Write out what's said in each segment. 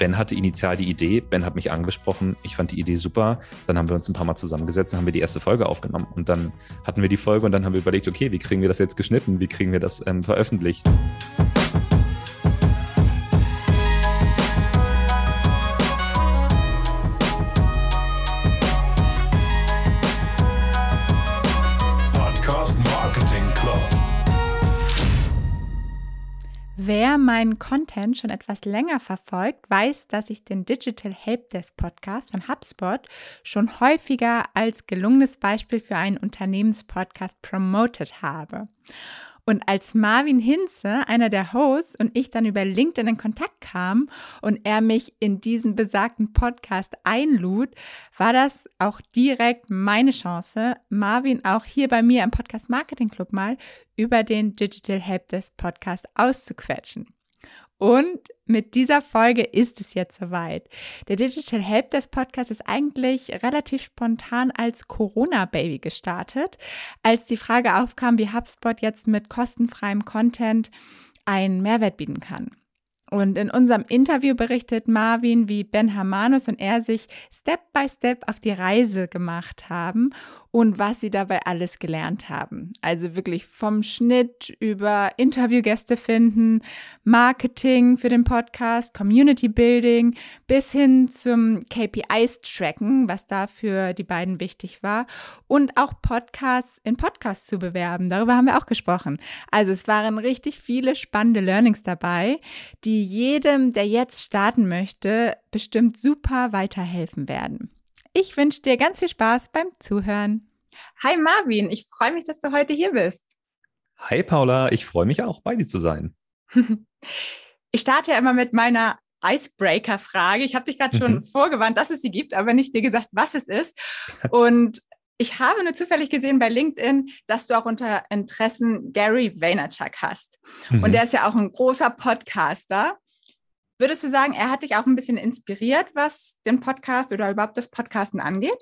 Ben hatte initial die Idee, Ben hat mich angesprochen, ich fand die Idee super. Dann haben wir uns ein paar Mal zusammengesetzt, dann haben wir die erste Folge aufgenommen und dann hatten wir die Folge und dann haben wir überlegt, okay, wie kriegen wir das jetzt geschnitten, wie kriegen wir das ähm, veröffentlicht. Meinen Content schon etwas länger verfolgt, weiß, dass ich den Digital Helpdesk Podcast von HubSpot schon häufiger als gelungenes Beispiel für einen Unternehmenspodcast promoted habe. Und als Marvin Hinze, einer der Hosts, und ich dann über LinkedIn in Kontakt kamen und er mich in diesen besagten Podcast einlud, war das auch direkt meine Chance, Marvin auch hier bei mir im Podcast Marketing Club mal über den Digital Helpdesk Podcast auszuquetschen. Und mit dieser Folge ist es jetzt soweit. Der Digital Helpdesk Podcast ist eigentlich relativ spontan als Corona-Baby gestartet, als die Frage aufkam, wie HubSpot jetzt mit kostenfreiem Content einen Mehrwert bieten kann. Und in unserem Interview berichtet Marvin, wie Ben Hamanus und er sich Step by Step auf die Reise gemacht haben und was sie dabei alles gelernt haben. Also wirklich vom Schnitt über Interviewgäste finden, Marketing für den Podcast, Community Building bis hin zum KPIs tracken, was da für die beiden wichtig war und auch Podcasts in Podcasts zu bewerben. Darüber haben wir auch gesprochen. Also es waren richtig viele spannende Learnings dabei, die jedem, der jetzt starten möchte, bestimmt super weiterhelfen werden. Ich wünsche dir ganz viel Spaß beim Zuhören. Hi Marvin, ich freue mich, dass du heute hier bist. Hi Paula, ich freue mich auch, bei dir zu sein. ich starte ja immer mit meiner Icebreaker-Frage. Ich habe dich gerade schon mhm. vorgewarnt, dass es sie gibt, aber nicht dir gesagt, was es ist. Und ich habe nur zufällig gesehen bei LinkedIn, dass du auch unter Interessen Gary Vaynerchuk hast. Mhm. Und der ist ja auch ein großer Podcaster. Würdest du sagen, er hat dich auch ein bisschen inspiriert, was den Podcast oder überhaupt das Podcasten angeht?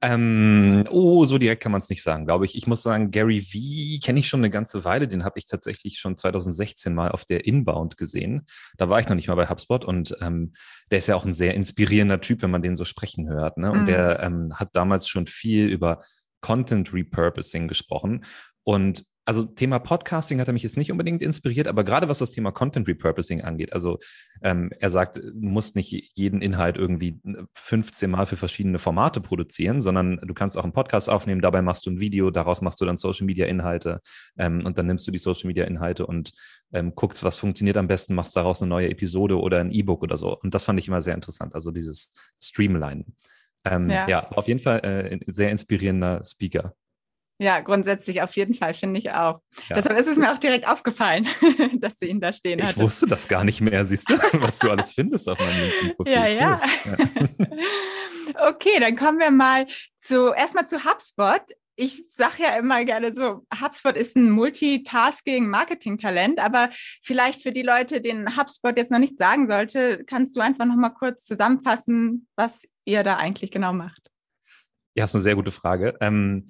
Ähm, oh, so direkt kann man es nicht sagen, glaube ich. Ich muss sagen, Gary V kenne ich schon eine ganze Weile. Den habe ich tatsächlich schon 2016 mal auf der Inbound gesehen. Da war ich noch nicht mal bei HubSpot und ähm, der ist ja auch ein sehr inspirierender Typ, wenn man den so sprechen hört. Ne? Und mhm. der ähm, hat damals schon viel über Content Repurposing gesprochen. Und also Thema Podcasting hat er mich jetzt nicht unbedingt inspiriert, aber gerade was das Thema Content Repurposing angeht, also ähm, er sagt, du musst nicht jeden Inhalt irgendwie 15 Mal für verschiedene Formate produzieren, sondern du kannst auch einen Podcast aufnehmen, dabei machst du ein Video, daraus machst du dann Social Media Inhalte ähm, und dann nimmst du die Social Media Inhalte und ähm, guckst, was funktioniert am besten, machst daraus eine neue Episode oder ein E-Book oder so. Und das fand ich immer sehr interessant, also dieses Streamline. Ähm, ja. ja. auf jeden Fall äh, sehr inspirierender Speaker. Ja, grundsätzlich auf jeden Fall, finde ich auch. Ja. Deshalb ist es mir auch direkt aufgefallen, dass du ihn da stehen hast. Ich wusste das gar nicht mehr, siehst du, was du alles findest auf meinem LinkedIn-Profil. Ja, ja. ja. okay, dann kommen wir mal zu erstmal zu HubSpot. Ich sage ja immer gerne so, HubSpot ist ein Multitasking-Marketing-Talent, aber vielleicht für die Leute, denen HubSpot jetzt noch nicht sagen sollte, kannst du einfach noch mal kurz zusammenfassen, was ihr da eigentlich genau macht. Ja, ist eine sehr gute Frage. Ähm,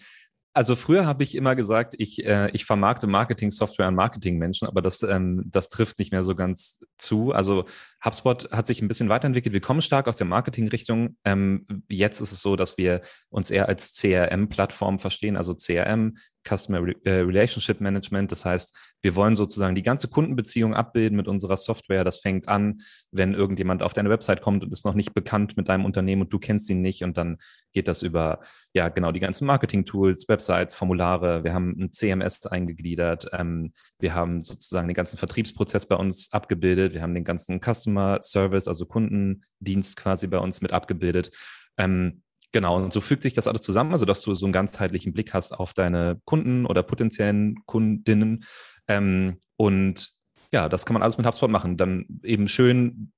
also früher habe ich immer gesagt, ich, äh, ich vermarkte Marketing-Software an Marketing-Menschen, aber das, ähm, das trifft nicht mehr so ganz zu. Also HubSpot hat sich ein bisschen weiterentwickelt. Wir kommen stark aus der Marketing-Richtung. Ähm, jetzt ist es so, dass wir uns eher als CRM-Plattform verstehen, also CRM, Customer äh, Relationship Management. Das heißt, wir wollen sozusagen die ganze Kundenbeziehung abbilden mit unserer Software. Das fängt an, wenn irgendjemand auf deine Website kommt und ist noch nicht bekannt mit deinem Unternehmen und du kennst ihn nicht. Und dann geht das über, ja, genau, die ganzen Marketing-Tools, Websites, Formulare. Wir haben ein CMS eingegliedert. Ähm, wir haben sozusagen den ganzen Vertriebsprozess bei uns abgebildet. Wir haben den ganzen Customer Service, also Kundendienst quasi bei uns mit abgebildet. Ähm, Genau, und so fügt sich das alles zusammen, also dass du so einen ganzheitlichen Blick hast auf deine Kunden oder potenziellen Kundinnen. Ähm, und ja, das kann man alles mit HubSpot machen. Dann eben schön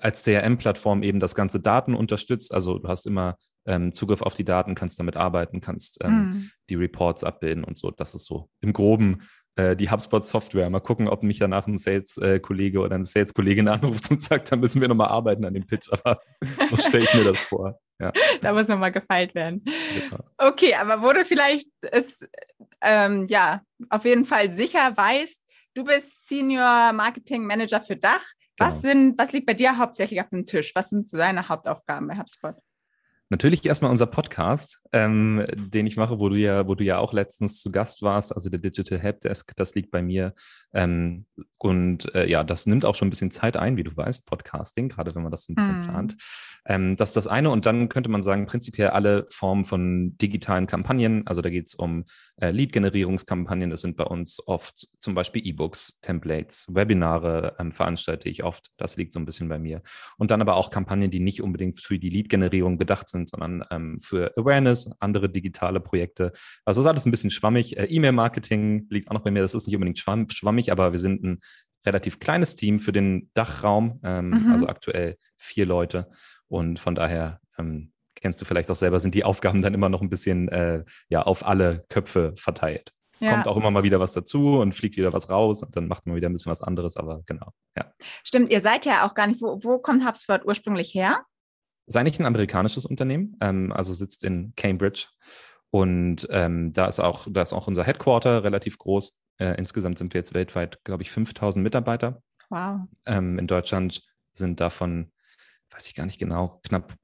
als CRM-Plattform eben das ganze Daten unterstützt. Also du hast immer ähm, Zugriff auf die Daten, kannst damit arbeiten, kannst ähm, mhm. die Reports abbilden und so. Das ist so im Groben die HubSpot-Software. Mal gucken, ob mich danach ein Sales-Kollege oder eine Sales-Kollegin anruft und sagt, da müssen wir nochmal arbeiten an dem Pitch. Aber so stelle ich mir das vor. Ja. Da muss nochmal gefeilt werden. Genau. Okay, aber wo du vielleicht es ähm, ja auf jeden Fall sicher weißt, du bist Senior Marketing Manager für Dach. Genau. Was, sind, was liegt bei dir hauptsächlich auf dem Tisch? Was sind so deine Hauptaufgaben bei HubSpot? Natürlich erstmal unser Podcast, ähm, den ich mache, wo du ja, wo du ja auch letztens zu Gast warst, also der Digital Helpdesk, das liegt bei mir. Ähm, und äh, ja, das nimmt auch schon ein bisschen Zeit ein, wie du weißt, Podcasting, gerade wenn man das so ein bisschen mm. plant. Ähm, das ist das eine. Und dann könnte man sagen, prinzipiell alle Formen von digitalen Kampagnen. Also da geht es um äh, Lead-Generierungskampagnen. Das sind bei uns oft zum Beispiel E-Books, Templates, Webinare ähm, veranstalte ich oft. Das liegt so ein bisschen bei mir. Und dann aber auch Kampagnen, die nicht unbedingt für die Lead-Generierung bedacht sind sind, sondern ähm, für Awareness, andere digitale Projekte. Also das ist alles ein bisschen schwammig. Äh, E-Mail-Marketing liegt auch noch bei mir. Das ist nicht unbedingt schwamm, schwammig, aber wir sind ein relativ kleines Team für den Dachraum, ähm, mhm. also aktuell vier Leute. Und von daher ähm, kennst du vielleicht auch selber, sind die Aufgaben dann immer noch ein bisschen äh, ja, auf alle Köpfe verteilt. Ja. Kommt auch immer mal wieder was dazu und fliegt wieder was raus und dann macht man wieder ein bisschen was anderes, aber genau, ja. Stimmt, ihr seid ja auch gar nicht, wo, wo kommt HubSpot ursprünglich her? Ist eigentlich ein amerikanisches Unternehmen, ähm, also sitzt in Cambridge. Und ähm, da ist auch, da ist auch unser Headquarter relativ groß. Äh, insgesamt sind wir jetzt weltweit, glaube ich, 5000 Mitarbeiter. Wow. Ähm, in Deutschland sind davon, weiß ich gar nicht genau, knapp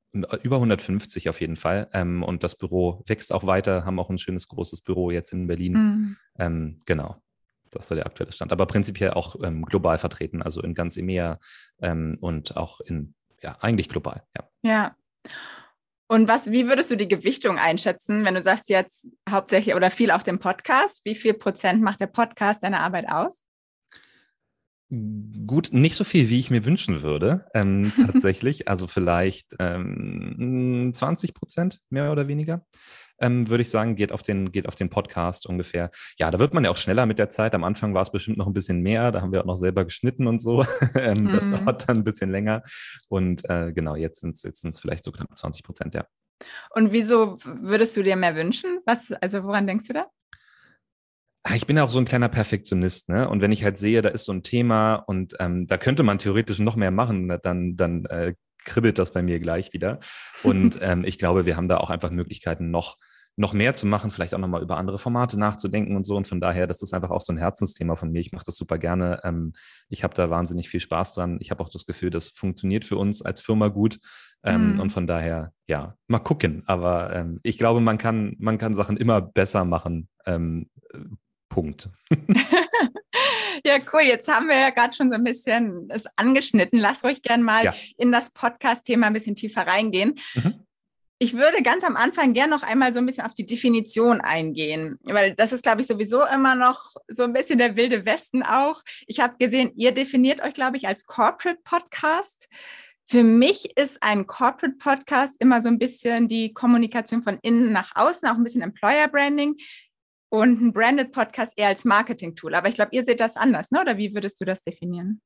über 150 auf jeden Fall. Ähm, und das Büro wächst auch weiter, haben auch ein schönes großes Büro jetzt in Berlin. Mhm. Ähm, genau. Das war der aktuelle Stand. Aber prinzipiell auch ähm, global vertreten, also in ganz EMEA ähm, und auch in ja, eigentlich global, ja. Ja. Und was, wie würdest du die Gewichtung einschätzen, wenn du sagst jetzt hauptsächlich oder viel auf dem Podcast? Wie viel Prozent macht der Podcast deine Arbeit aus? Gut, nicht so viel, wie ich mir wünschen würde, ähm, tatsächlich. also vielleicht ähm, 20 Prozent mehr oder weniger ähm, würde ich sagen, geht auf, den, geht auf den Podcast ungefähr. Ja, da wird man ja auch schneller mit der Zeit. Am Anfang war es bestimmt noch ein bisschen mehr. Da haben wir auch noch selber geschnitten und so. ähm, mhm. Das dauert dann ein bisschen länger. Und äh, genau, jetzt sind es jetzt vielleicht so knapp 20 Prozent, ja. Und wieso würdest du dir mehr wünschen? Was, also woran denkst du da? Ah, ich bin ja auch so ein kleiner Perfektionist, ne? Und wenn ich halt sehe, da ist so ein Thema und ähm, da könnte man theoretisch noch mehr machen, dann, dann äh, kribbelt das bei mir gleich wieder. Und ähm, ich glaube, wir haben da auch einfach Möglichkeiten, noch noch mehr zu machen, vielleicht auch nochmal über andere Formate nachzudenken und so. Und von daher, das ist einfach auch so ein Herzensthema von mir. Ich mache das super gerne. Ähm, ich habe da wahnsinnig viel Spaß dran. Ich habe auch das Gefühl, das funktioniert für uns als Firma gut. Ähm, mhm. Und von daher, ja, mal gucken. Aber ähm, ich glaube, man kann, man kann Sachen immer besser machen. Ähm, Punkt. Ja, cool. Jetzt haben wir ja gerade schon so ein bisschen es angeschnitten. Lass euch gerne mal ja. in das Podcast-Thema ein bisschen tiefer reingehen. Mhm. Ich würde ganz am Anfang gerne noch einmal so ein bisschen auf die Definition eingehen, weil das ist, glaube ich, sowieso immer noch so ein bisschen der wilde Westen auch. Ich habe gesehen, ihr definiert euch, glaube ich, als Corporate Podcast. Für mich ist ein Corporate Podcast immer so ein bisschen die Kommunikation von innen nach außen, auch ein bisschen Employer Branding und ein Branded Podcast eher als Marketing-Tool. Aber ich glaube, ihr seht das anders, ne? oder wie würdest du das definieren?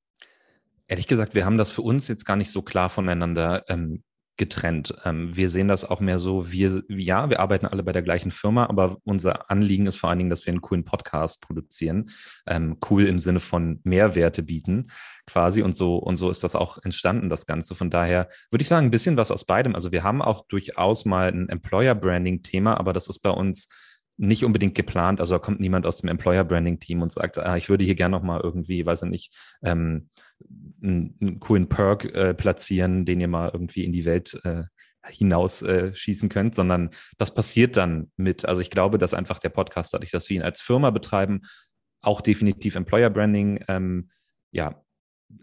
Ehrlich gesagt, wir haben das für uns jetzt gar nicht so klar voneinander ähm, getrennt. Ähm, wir sehen das auch mehr so, wir, ja, wir arbeiten alle bei der gleichen Firma, aber unser Anliegen ist vor allen Dingen, dass wir einen coolen Podcast produzieren. Ähm, cool im Sinne von Mehrwerte bieten, quasi. Und so, und so ist das auch entstanden, das Ganze. Von daher würde ich sagen, ein bisschen was aus beidem. Also wir haben auch durchaus mal ein Employer-Branding-Thema, aber das ist bei uns nicht unbedingt geplant. Also da kommt niemand aus dem Employer Branding Team und sagt, ah, ich würde hier gerne nochmal irgendwie, weiß ich nicht, ähm, einen, coolen Perk äh, platzieren, den ihr mal irgendwie in die Welt äh, hinaus äh, schießen könnt, sondern das passiert dann mit. Also ich glaube, dass einfach der Podcast, dadurch, dass wir ihn als Firma betreiben, auch definitiv Employer Branding ähm, ja,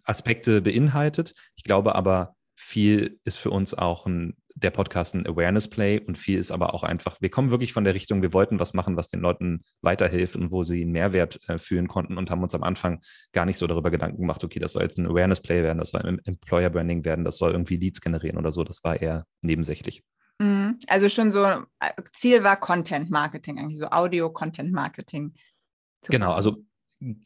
Aspekte beinhaltet. Ich glaube aber, viel ist für uns auch ein der Podcast ein Awareness-Play und viel ist aber auch einfach, wir kommen wirklich von der Richtung, wir wollten was machen, was den Leuten weiterhilft und wo sie einen Mehrwert äh, fühlen konnten und haben uns am Anfang gar nicht so darüber Gedanken gemacht, okay, das soll jetzt ein Awareness-Play werden, das soll ein Employer-Branding werden, das soll irgendwie Leads generieren oder so. Das war eher nebensächlich. Mhm. Also schon so, äh, Ziel war Content-Marketing, eigentlich so Audio-Content-Marketing. Genau, also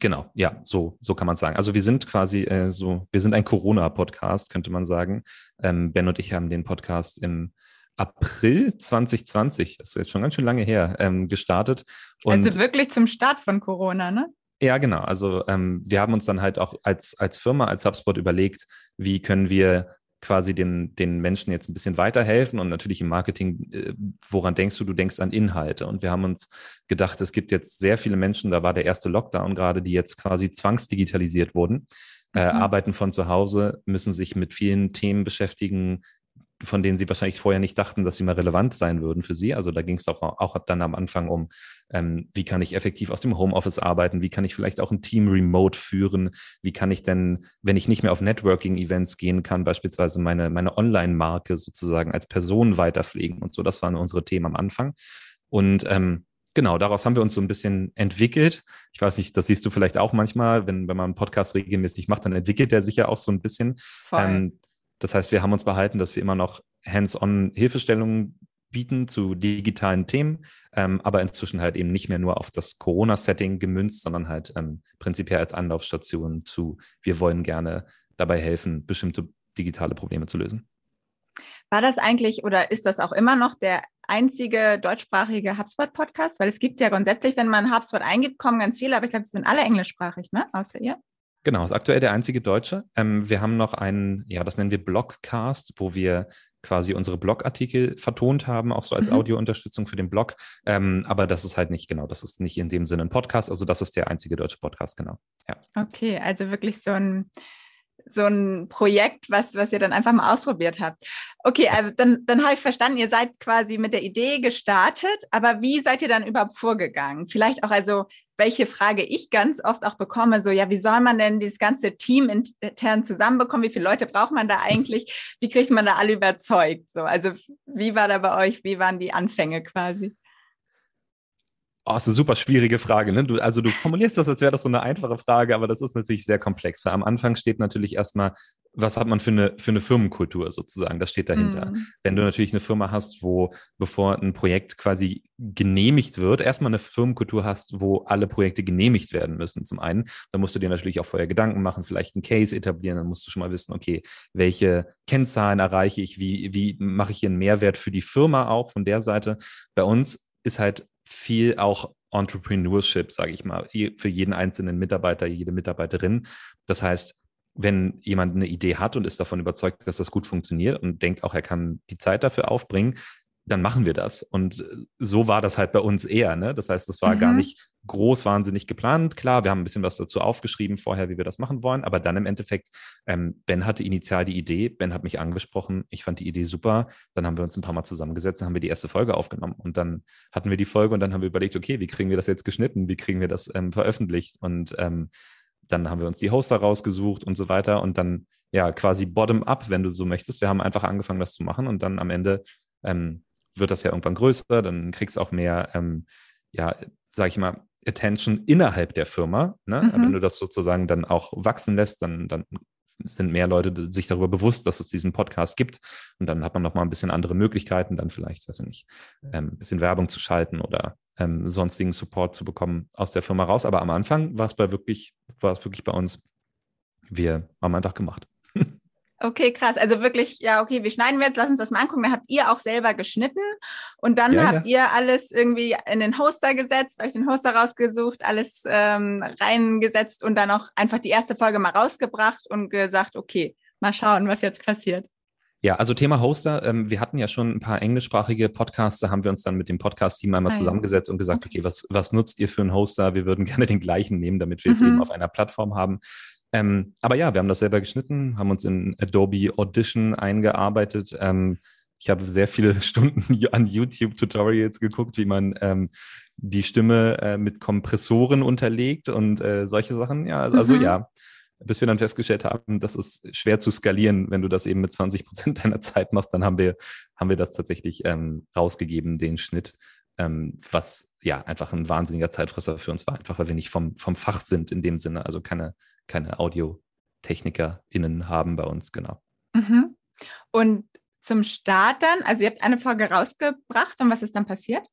Genau, ja, so, so kann man sagen. Also wir sind quasi äh, so, wir sind ein Corona-Podcast, könnte man sagen. Ähm, ben und ich haben den Podcast im April 2020, das ist jetzt schon ganz schön lange her, ähm, gestartet. Und also wirklich zum Start von Corona, ne? Ja, genau. Also ähm, wir haben uns dann halt auch als, als Firma, als HubSpot überlegt, wie können wir quasi den, den Menschen jetzt ein bisschen weiterhelfen und natürlich im Marketing, äh, woran denkst du? Du denkst an Inhalte. Und wir haben uns gedacht, es gibt jetzt sehr viele Menschen, da war der erste Lockdown gerade, die jetzt quasi zwangsdigitalisiert wurden. äh, mhm. arbeiten von zu Hause, müssen sich mit vielen Themen beschäftigen, von denen sie wahrscheinlich vorher nicht dachten, dass sie mal relevant sein würden für sie. Also da ging es auch, auch dann am Anfang um, ähm, wie kann ich effektiv aus dem Homeoffice arbeiten, wie kann ich vielleicht auch ein Team remote führen, wie kann ich denn, wenn ich nicht mehr auf Networking-Events gehen kann, beispielsweise meine, meine Online-Marke sozusagen als Person weiterpflegen und so. Das waren unsere Themen am Anfang. Und ähm, genau, daraus haben wir uns so ein bisschen entwickelt. Ich weiß nicht, das siehst du vielleicht auch manchmal, wenn, wenn man einen Podcast regelmäßig macht, dann entwickelt der sich ja auch so ein bisschen. Ähm, das heißt, wir haben uns behalten, dass wir immer noch hands-on Hilfestellungen bieten zu digitalen Themen, ähm, aber inzwischen halt eben nicht mehr nur auf das Corona-Setting gemünzt, sondern halt ähm, prinzipiell als Anlaufstation zu, wir wollen gerne dabei helfen, bestimmte digitale Probleme zu lösen. War das eigentlich oder ist das auch immer noch der einzige deutschsprachige HubSpot-Podcast? Weil es gibt ja grundsätzlich, wenn man HubSpot eingibt, kommen ganz viele, aber ich glaube, sie sind alle englischsprachig, ne? Außer ihr? Genau, ist aktuell der einzige Deutsche. Ähm, wir haben noch einen, ja, das nennen wir Blogcast, wo wir quasi unsere Blogartikel vertont haben, auch so als mhm. Audiounterstützung für den Blog. Ähm, aber das ist halt nicht genau, das ist nicht in dem Sinne ein Podcast. Also das ist der einzige deutsche Podcast, genau. Ja. Okay, also wirklich so ein so ein Projekt, was, was ihr dann einfach mal ausprobiert habt. Okay, also dann, dann habe ich verstanden, ihr seid quasi mit der Idee gestartet, aber wie seid ihr dann überhaupt vorgegangen? Vielleicht auch also, welche Frage ich ganz oft auch bekomme, so, ja, wie soll man denn dieses ganze Team intern zusammenbekommen? Wie viele Leute braucht man da eigentlich? Wie kriegt man da alle überzeugt? So, also wie war da bei euch? Wie waren die Anfänge quasi? Oh, ist eine super schwierige Frage. Ne? Du, also du formulierst das, als wäre das so eine einfache Frage, aber das ist natürlich sehr komplex. Weil am Anfang steht natürlich erstmal, was hat man für eine, für eine Firmenkultur sozusagen, das steht dahinter. Mhm. Wenn du natürlich eine Firma hast, wo, bevor ein Projekt quasi genehmigt wird, erstmal eine Firmenkultur hast, wo alle Projekte genehmigt werden müssen, zum einen, dann musst du dir natürlich auch vorher Gedanken machen, vielleicht einen Case etablieren, dann musst du schon mal wissen, okay, welche Kennzahlen erreiche ich, wie, wie mache ich hier einen Mehrwert für die Firma auch von der Seite. Bei uns ist halt viel auch Entrepreneurship, sage ich mal, für jeden einzelnen Mitarbeiter, jede Mitarbeiterin. Das heißt, wenn jemand eine Idee hat und ist davon überzeugt, dass das gut funktioniert und denkt auch, er kann die Zeit dafür aufbringen, dann machen wir das. Und äh, so war das halt bei uns eher. Ne? Das heißt, das war mhm. gar nicht groß wahnsinnig geplant. Klar, wir haben ein bisschen was dazu aufgeschrieben vorher, wie wir das machen wollen. Aber dann im Endeffekt, ähm, Ben hatte initial die Idee, Ben hat mich angesprochen, ich fand die Idee super. Dann haben wir uns ein paar Mal zusammengesetzt, dann haben wir die erste Folge aufgenommen. Und dann hatten wir die Folge und dann haben wir überlegt, okay, wie kriegen wir das jetzt geschnitten? Wie kriegen wir das ähm, veröffentlicht? Und ähm, dann haben wir uns die Hoster rausgesucht und so weiter. Und dann ja quasi bottom-up, wenn du so möchtest. Wir haben einfach angefangen, das zu machen und dann am Ende ähm, wird das ja irgendwann größer, dann kriegst du auch mehr, ähm, ja, sag ich mal, Attention innerhalb der Firma. Ne? Mhm. Wenn du das sozusagen dann auch wachsen lässt, dann, dann sind mehr Leute sich darüber bewusst, dass es diesen Podcast gibt. Und dann hat man noch mal ein bisschen andere Möglichkeiten, dann vielleicht, weiß ich nicht, ähm, ein bisschen Werbung zu schalten oder ähm, sonstigen Support zu bekommen aus der Firma raus. Aber am Anfang war es bei wirklich, war es wirklich bei uns, wir haben einfach gemacht. Okay, krass. Also wirklich, ja, okay, wie schneiden wir jetzt? Lass uns das mal angucken. Da habt ihr auch selber geschnitten und dann ja, habt ja. ihr alles irgendwie in den Hoster gesetzt, euch den Hoster rausgesucht, alles ähm, reingesetzt und dann auch einfach die erste Folge mal rausgebracht und gesagt, okay, mal schauen, was jetzt passiert. Ja, also Thema Hoster. Ähm, wir hatten ja schon ein paar englischsprachige Podcasts. Da haben wir uns dann mit dem Podcast-Team einmal ah, zusammengesetzt und gesagt, okay, was, was nutzt ihr für einen Hoster? Wir würden gerne den gleichen nehmen, damit wir mhm. es eben auf einer Plattform haben. Ähm, aber ja, wir haben das selber geschnitten, haben uns in Adobe Audition eingearbeitet. Ähm, ich habe sehr viele Stunden an YouTube-Tutorials geguckt, wie man ähm, die Stimme äh, mit Kompressoren unterlegt und äh, solche Sachen. Ja, also mhm. ja, bis wir dann festgestellt haben, das ist schwer zu skalieren. Wenn du das eben mit 20 Prozent deiner Zeit machst, dann haben wir, haben wir das tatsächlich ähm, rausgegeben, den Schnitt, ähm, was ja einfach ein wahnsinniger Zeitfresser für uns war, einfach weil wir nicht vom, vom Fach sind in dem Sinne, also keine keine AudiotechnikerInnen haben bei uns, genau. Mhm. Und zum Start dann, also ihr habt eine Folge rausgebracht und was ist dann passiert?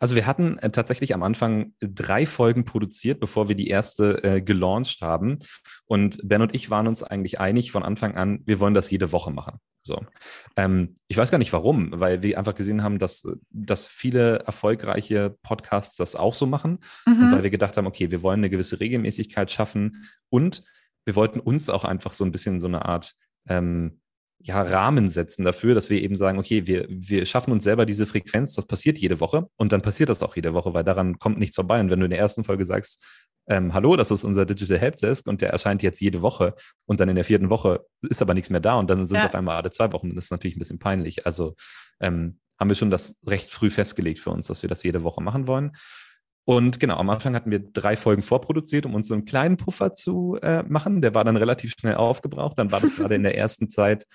Also wir hatten äh, tatsächlich am Anfang drei Folgen produziert, bevor wir die erste äh, gelauncht haben. Und Ben und ich waren uns eigentlich einig von Anfang an, wir wollen das jede Woche machen. So. Ähm, ich weiß gar nicht warum, weil wir einfach gesehen haben, dass, dass viele erfolgreiche Podcasts das auch so machen. Mhm. Und weil wir gedacht haben, okay, wir wollen eine gewisse Regelmäßigkeit schaffen und wir wollten uns auch einfach so ein bisschen so eine Art ähm, ja, Rahmen setzen dafür, dass wir eben sagen, okay, wir, wir schaffen uns selber diese Frequenz, das passiert jede Woche und dann passiert das auch jede Woche, weil daran kommt nichts vorbei. Und wenn du in der ersten Folge sagst, ähm, hallo, das ist unser Digital Helpdesk und der erscheint jetzt jede Woche und dann in der vierten Woche ist aber nichts mehr da und dann sind es ja. auf einmal alle zwei Wochen. Das ist natürlich ein bisschen peinlich. Also ähm, haben wir schon das recht früh festgelegt für uns, dass wir das jede Woche machen wollen. Und genau, am Anfang hatten wir drei Folgen vorproduziert, um uns so einen kleinen Puffer zu äh, machen. Der war dann relativ schnell aufgebraucht. Dann war das gerade in der ersten Zeit,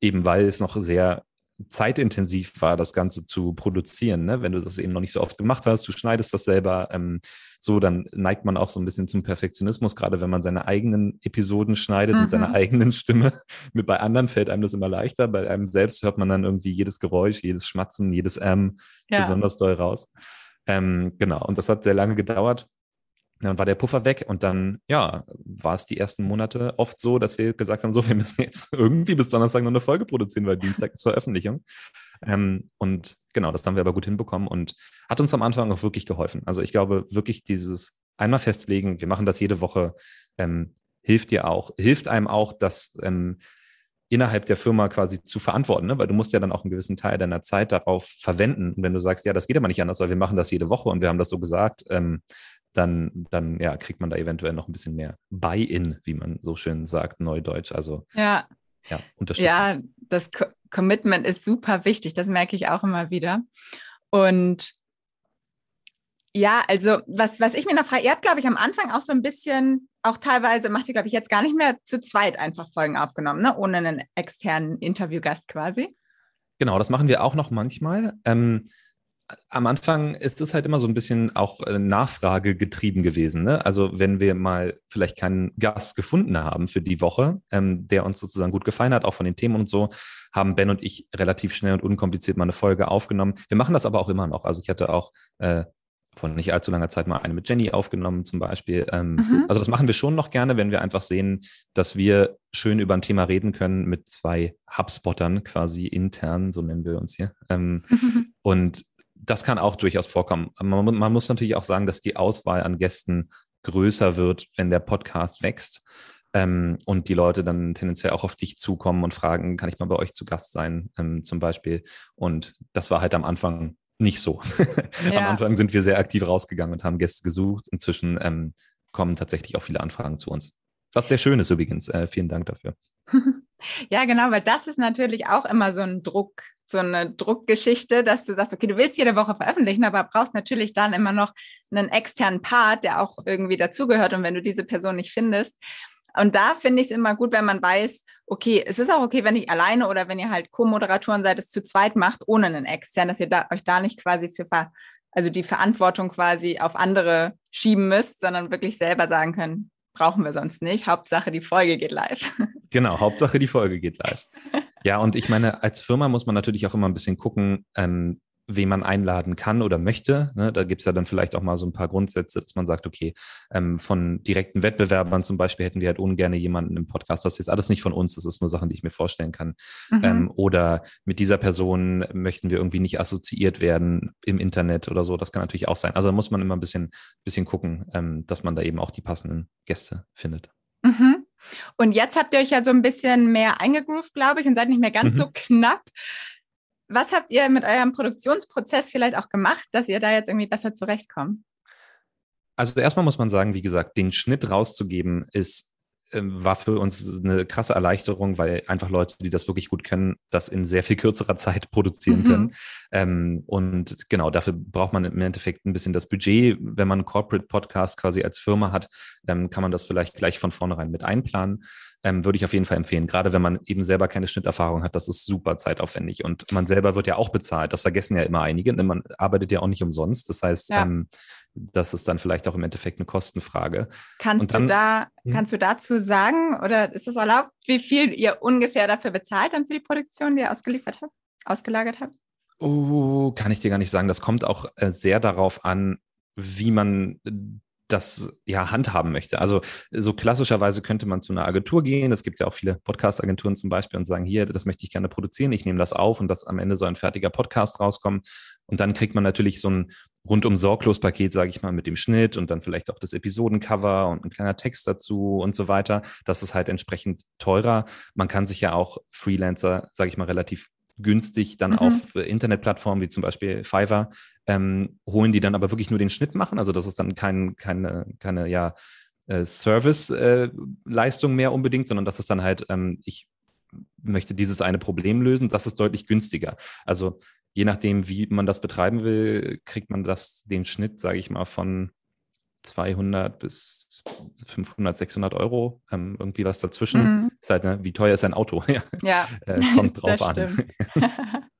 eben weil es noch sehr zeitintensiv war, das Ganze zu produzieren. Ne? Wenn du das eben noch nicht so oft gemacht hast, du schneidest das selber ähm, so, dann neigt man auch so ein bisschen zum Perfektionismus, gerade wenn man seine eigenen Episoden schneidet mhm. mit seiner mhm. eigenen Stimme. Mit bei anderen fällt einem das immer leichter. Bei einem selbst hört man dann irgendwie jedes Geräusch, jedes Schmatzen, jedes Ähm ja. besonders doll raus. Ähm, genau, und das hat sehr lange gedauert. Dann war der Puffer weg und dann, ja, war es die ersten Monate oft so, dass wir gesagt haben, so, wir müssen jetzt irgendwie bis Donnerstag noch eine Folge produzieren, weil Dienstag ist Veröffentlichung. Ähm, und genau, das haben wir aber gut hinbekommen und hat uns am Anfang auch wirklich geholfen. Also ich glaube wirklich dieses einmal festlegen, wir machen das jede Woche, ähm, hilft dir auch, hilft einem auch, das ähm, innerhalb der Firma quasi zu verantworten, ne? weil du musst ja dann auch einen gewissen Teil deiner Zeit darauf verwenden. Und wenn du sagst, ja, das geht aber nicht anders, weil wir machen das jede Woche und wir haben das so gesagt, ähm, dann, dann ja, kriegt man da eventuell noch ein bisschen mehr Buy-in, wie man so schön sagt, Neudeutsch. Also ja, ja, ja das Co Commitment ist super wichtig, das merke ich auch immer wieder. Und ja, also was, was ich mir noch frage, ihr habt, glaube ich, am Anfang auch so ein bisschen, auch teilweise macht ihr, glaube ich, jetzt gar nicht mehr zu zweit einfach Folgen aufgenommen, ne? ohne einen externen Interviewgast quasi. Genau, das machen wir auch noch manchmal. Ähm, am Anfang ist es halt immer so ein bisschen auch äh, Nachfrage getrieben gewesen. Ne? Also wenn wir mal vielleicht keinen Gast gefunden haben für die Woche, ähm, der uns sozusagen gut gefallen hat, auch von den Themen und so, haben Ben und ich relativ schnell und unkompliziert mal eine Folge aufgenommen. Wir machen das aber auch immer noch. Also ich hatte auch äh, von nicht allzu langer Zeit mal eine mit Jenny aufgenommen zum Beispiel. Ähm, mhm. Also das machen wir schon noch gerne, wenn wir einfach sehen, dass wir schön über ein Thema reden können mit zwei Hubspottern quasi intern, so nennen wir uns hier. Ähm. Und das kann auch durchaus vorkommen. Man, man, muss natürlich auch sagen, dass die Auswahl an Gästen größer wird, wenn der Podcast wächst. Ähm, und die Leute dann tendenziell auch auf dich zukommen und fragen, kann ich mal bei euch zu Gast sein, ähm, zum Beispiel. Und das war halt am Anfang nicht so. Ja. am Anfang sind wir sehr aktiv rausgegangen und haben Gäste gesucht. Inzwischen ähm, kommen tatsächlich auch viele Anfragen zu uns. Was sehr schön ist übrigens. Äh, vielen Dank dafür. Ja, genau, weil das ist natürlich auch immer so ein Druck, so eine Druckgeschichte, dass du sagst, okay, du willst jede Woche veröffentlichen, aber brauchst natürlich dann immer noch einen externen Part, der auch irgendwie dazugehört. Und wenn du diese Person nicht findest, und da finde ich es immer gut, wenn man weiß, okay, es ist auch okay, wenn ich alleine oder wenn ihr halt Co-Moderatoren seid, es zu zweit macht, ohne einen externen, dass ihr da, euch da nicht quasi für, also die Verantwortung quasi auf andere schieben müsst, sondern wirklich selber sagen können, brauchen wir sonst nicht. Hauptsache, die Folge geht live. Genau, Hauptsache, die Folge geht live. Ja, und ich meine, als Firma muss man natürlich auch immer ein bisschen gucken, ähm, wen man einladen kann oder möchte. Ne? Da gibt es ja dann vielleicht auch mal so ein paar Grundsätze, dass man sagt, okay, ähm, von direkten Wettbewerbern zum Beispiel hätten wir halt ungern jemanden im Podcast. Das ist jetzt alles nicht von uns, das ist nur Sachen, die ich mir vorstellen kann. Mhm. Ähm, oder mit dieser Person möchten wir irgendwie nicht assoziiert werden im Internet oder so. Das kann natürlich auch sein. Also da muss man immer ein bisschen, bisschen gucken, ähm, dass man da eben auch die passenden Gäste findet. Mhm. Und jetzt habt ihr euch ja so ein bisschen mehr eingegroovt, glaube ich, und seid nicht mehr ganz mhm. so knapp. Was habt ihr mit eurem Produktionsprozess vielleicht auch gemacht, dass ihr da jetzt irgendwie besser zurechtkommt? Also erstmal muss man sagen, wie gesagt, den Schnitt rauszugeben ist war für uns eine krasse Erleichterung, weil einfach Leute, die das wirklich gut können, das in sehr viel kürzerer Zeit produzieren mhm. können. Ähm, und genau, dafür braucht man im Endeffekt ein bisschen das Budget. Wenn man einen Corporate Podcast quasi als Firma hat, ähm, kann man das vielleicht gleich von vornherein mit einplanen. Ähm, würde ich auf jeden Fall empfehlen. Gerade wenn man eben selber keine Schnitterfahrung hat, das ist super zeitaufwendig. Und man selber wird ja auch bezahlt. Das vergessen ja immer einige. Man arbeitet ja auch nicht umsonst. Das heißt, ja. ähm, das ist dann vielleicht auch im Endeffekt eine Kostenfrage. Kannst dann, du da, hm? kannst du dazu sagen, oder ist es erlaubt, wie viel ihr ungefähr dafür bezahlt dann für die Produktion, die ihr ausgeliefert habt, ausgelagert habt? Oh, kann ich dir gar nicht sagen. Das kommt auch äh, sehr darauf an, wie man das ja handhaben möchte. Also so klassischerweise könnte man zu einer Agentur gehen. Es gibt ja auch viele Podcast-Agenturen zum Beispiel und sagen, hier, das möchte ich gerne produzieren, ich nehme das auf und dass am Ende so ein fertiger Podcast rauskommt. Und dann kriegt man natürlich so ein rundum sorglos Paket, sage ich mal, mit dem Schnitt und dann vielleicht auch das Episodencover und ein kleiner Text dazu und so weiter. Das ist halt entsprechend teurer. Man kann sich ja auch Freelancer, sage ich mal, relativ günstig dann mhm. auf Internetplattformen wie zum Beispiel Fiverr ähm, holen, die dann aber wirklich nur den Schnitt machen. Also das ist dann kein, keine, keine ja, äh, Service-Leistung äh, mehr unbedingt, sondern das ist dann halt, ähm, ich möchte dieses eine Problem lösen, das ist deutlich günstiger. Also je nachdem, wie man das betreiben will, kriegt man das, den Schnitt, sage ich mal, von 200 bis 500, 600 Euro, ähm, irgendwie was dazwischen. Mhm. Ist halt, ne, wie teuer ist ein Auto? ja, äh, kommt drauf an.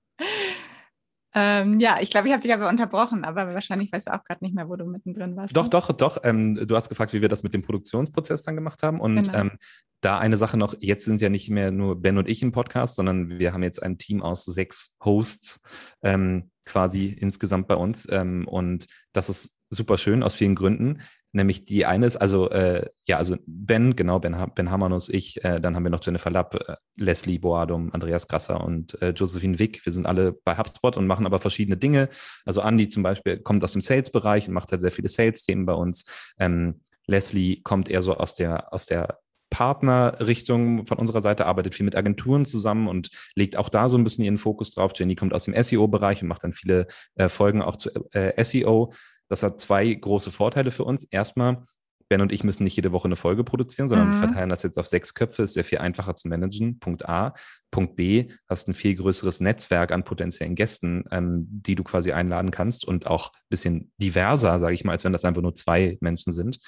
ähm, ja, ich glaube, ich habe dich aber unterbrochen, aber wahrscheinlich weißt du auch gerade nicht mehr, wo du mittendrin warst. Doch, ne? doch, doch. Ähm, du hast gefragt, wie wir das mit dem Produktionsprozess dann gemacht haben. Und genau. Ähm, da eine Sache noch, jetzt sind ja nicht mehr nur Ben und ich im Podcast, sondern wir haben jetzt ein Team aus sechs Hosts ähm, quasi insgesamt bei uns. Ähm, und das ist super schön aus vielen Gründen. Nämlich die eine ist, also äh, ja, also Ben, genau, Ben, ben Hamanus, ich, äh, dann haben wir noch Jennifer Lapp, äh, Leslie Boadum, Andreas Grasser und äh, Josephine Wick. Wir sind alle bei HubSpot und machen aber verschiedene Dinge. Also Andy zum Beispiel kommt aus dem Sales-Bereich und macht halt sehr viele Sales-Themen bei uns. Ähm, Leslie kommt eher so aus der, aus der Partnerrichtung von unserer Seite, arbeitet viel mit Agenturen zusammen und legt auch da so ein bisschen ihren Fokus drauf. Jenny kommt aus dem SEO-Bereich und macht dann viele äh, Folgen auch zu äh, SEO. Das hat zwei große Vorteile für uns. Erstmal, Ben und ich müssen nicht jede Woche eine Folge produzieren, sondern mhm. wir verteilen das jetzt auf sechs Köpfe, ist sehr viel einfacher zu managen. Punkt A. Punkt B, hast ein viel größeres Netzwerk an potenziellen Gästen, ähm, die du quasi einladen kannst und auch ein bisschen diverser, sage ich mal, als wenn das einfach nur zwei Menschen sind.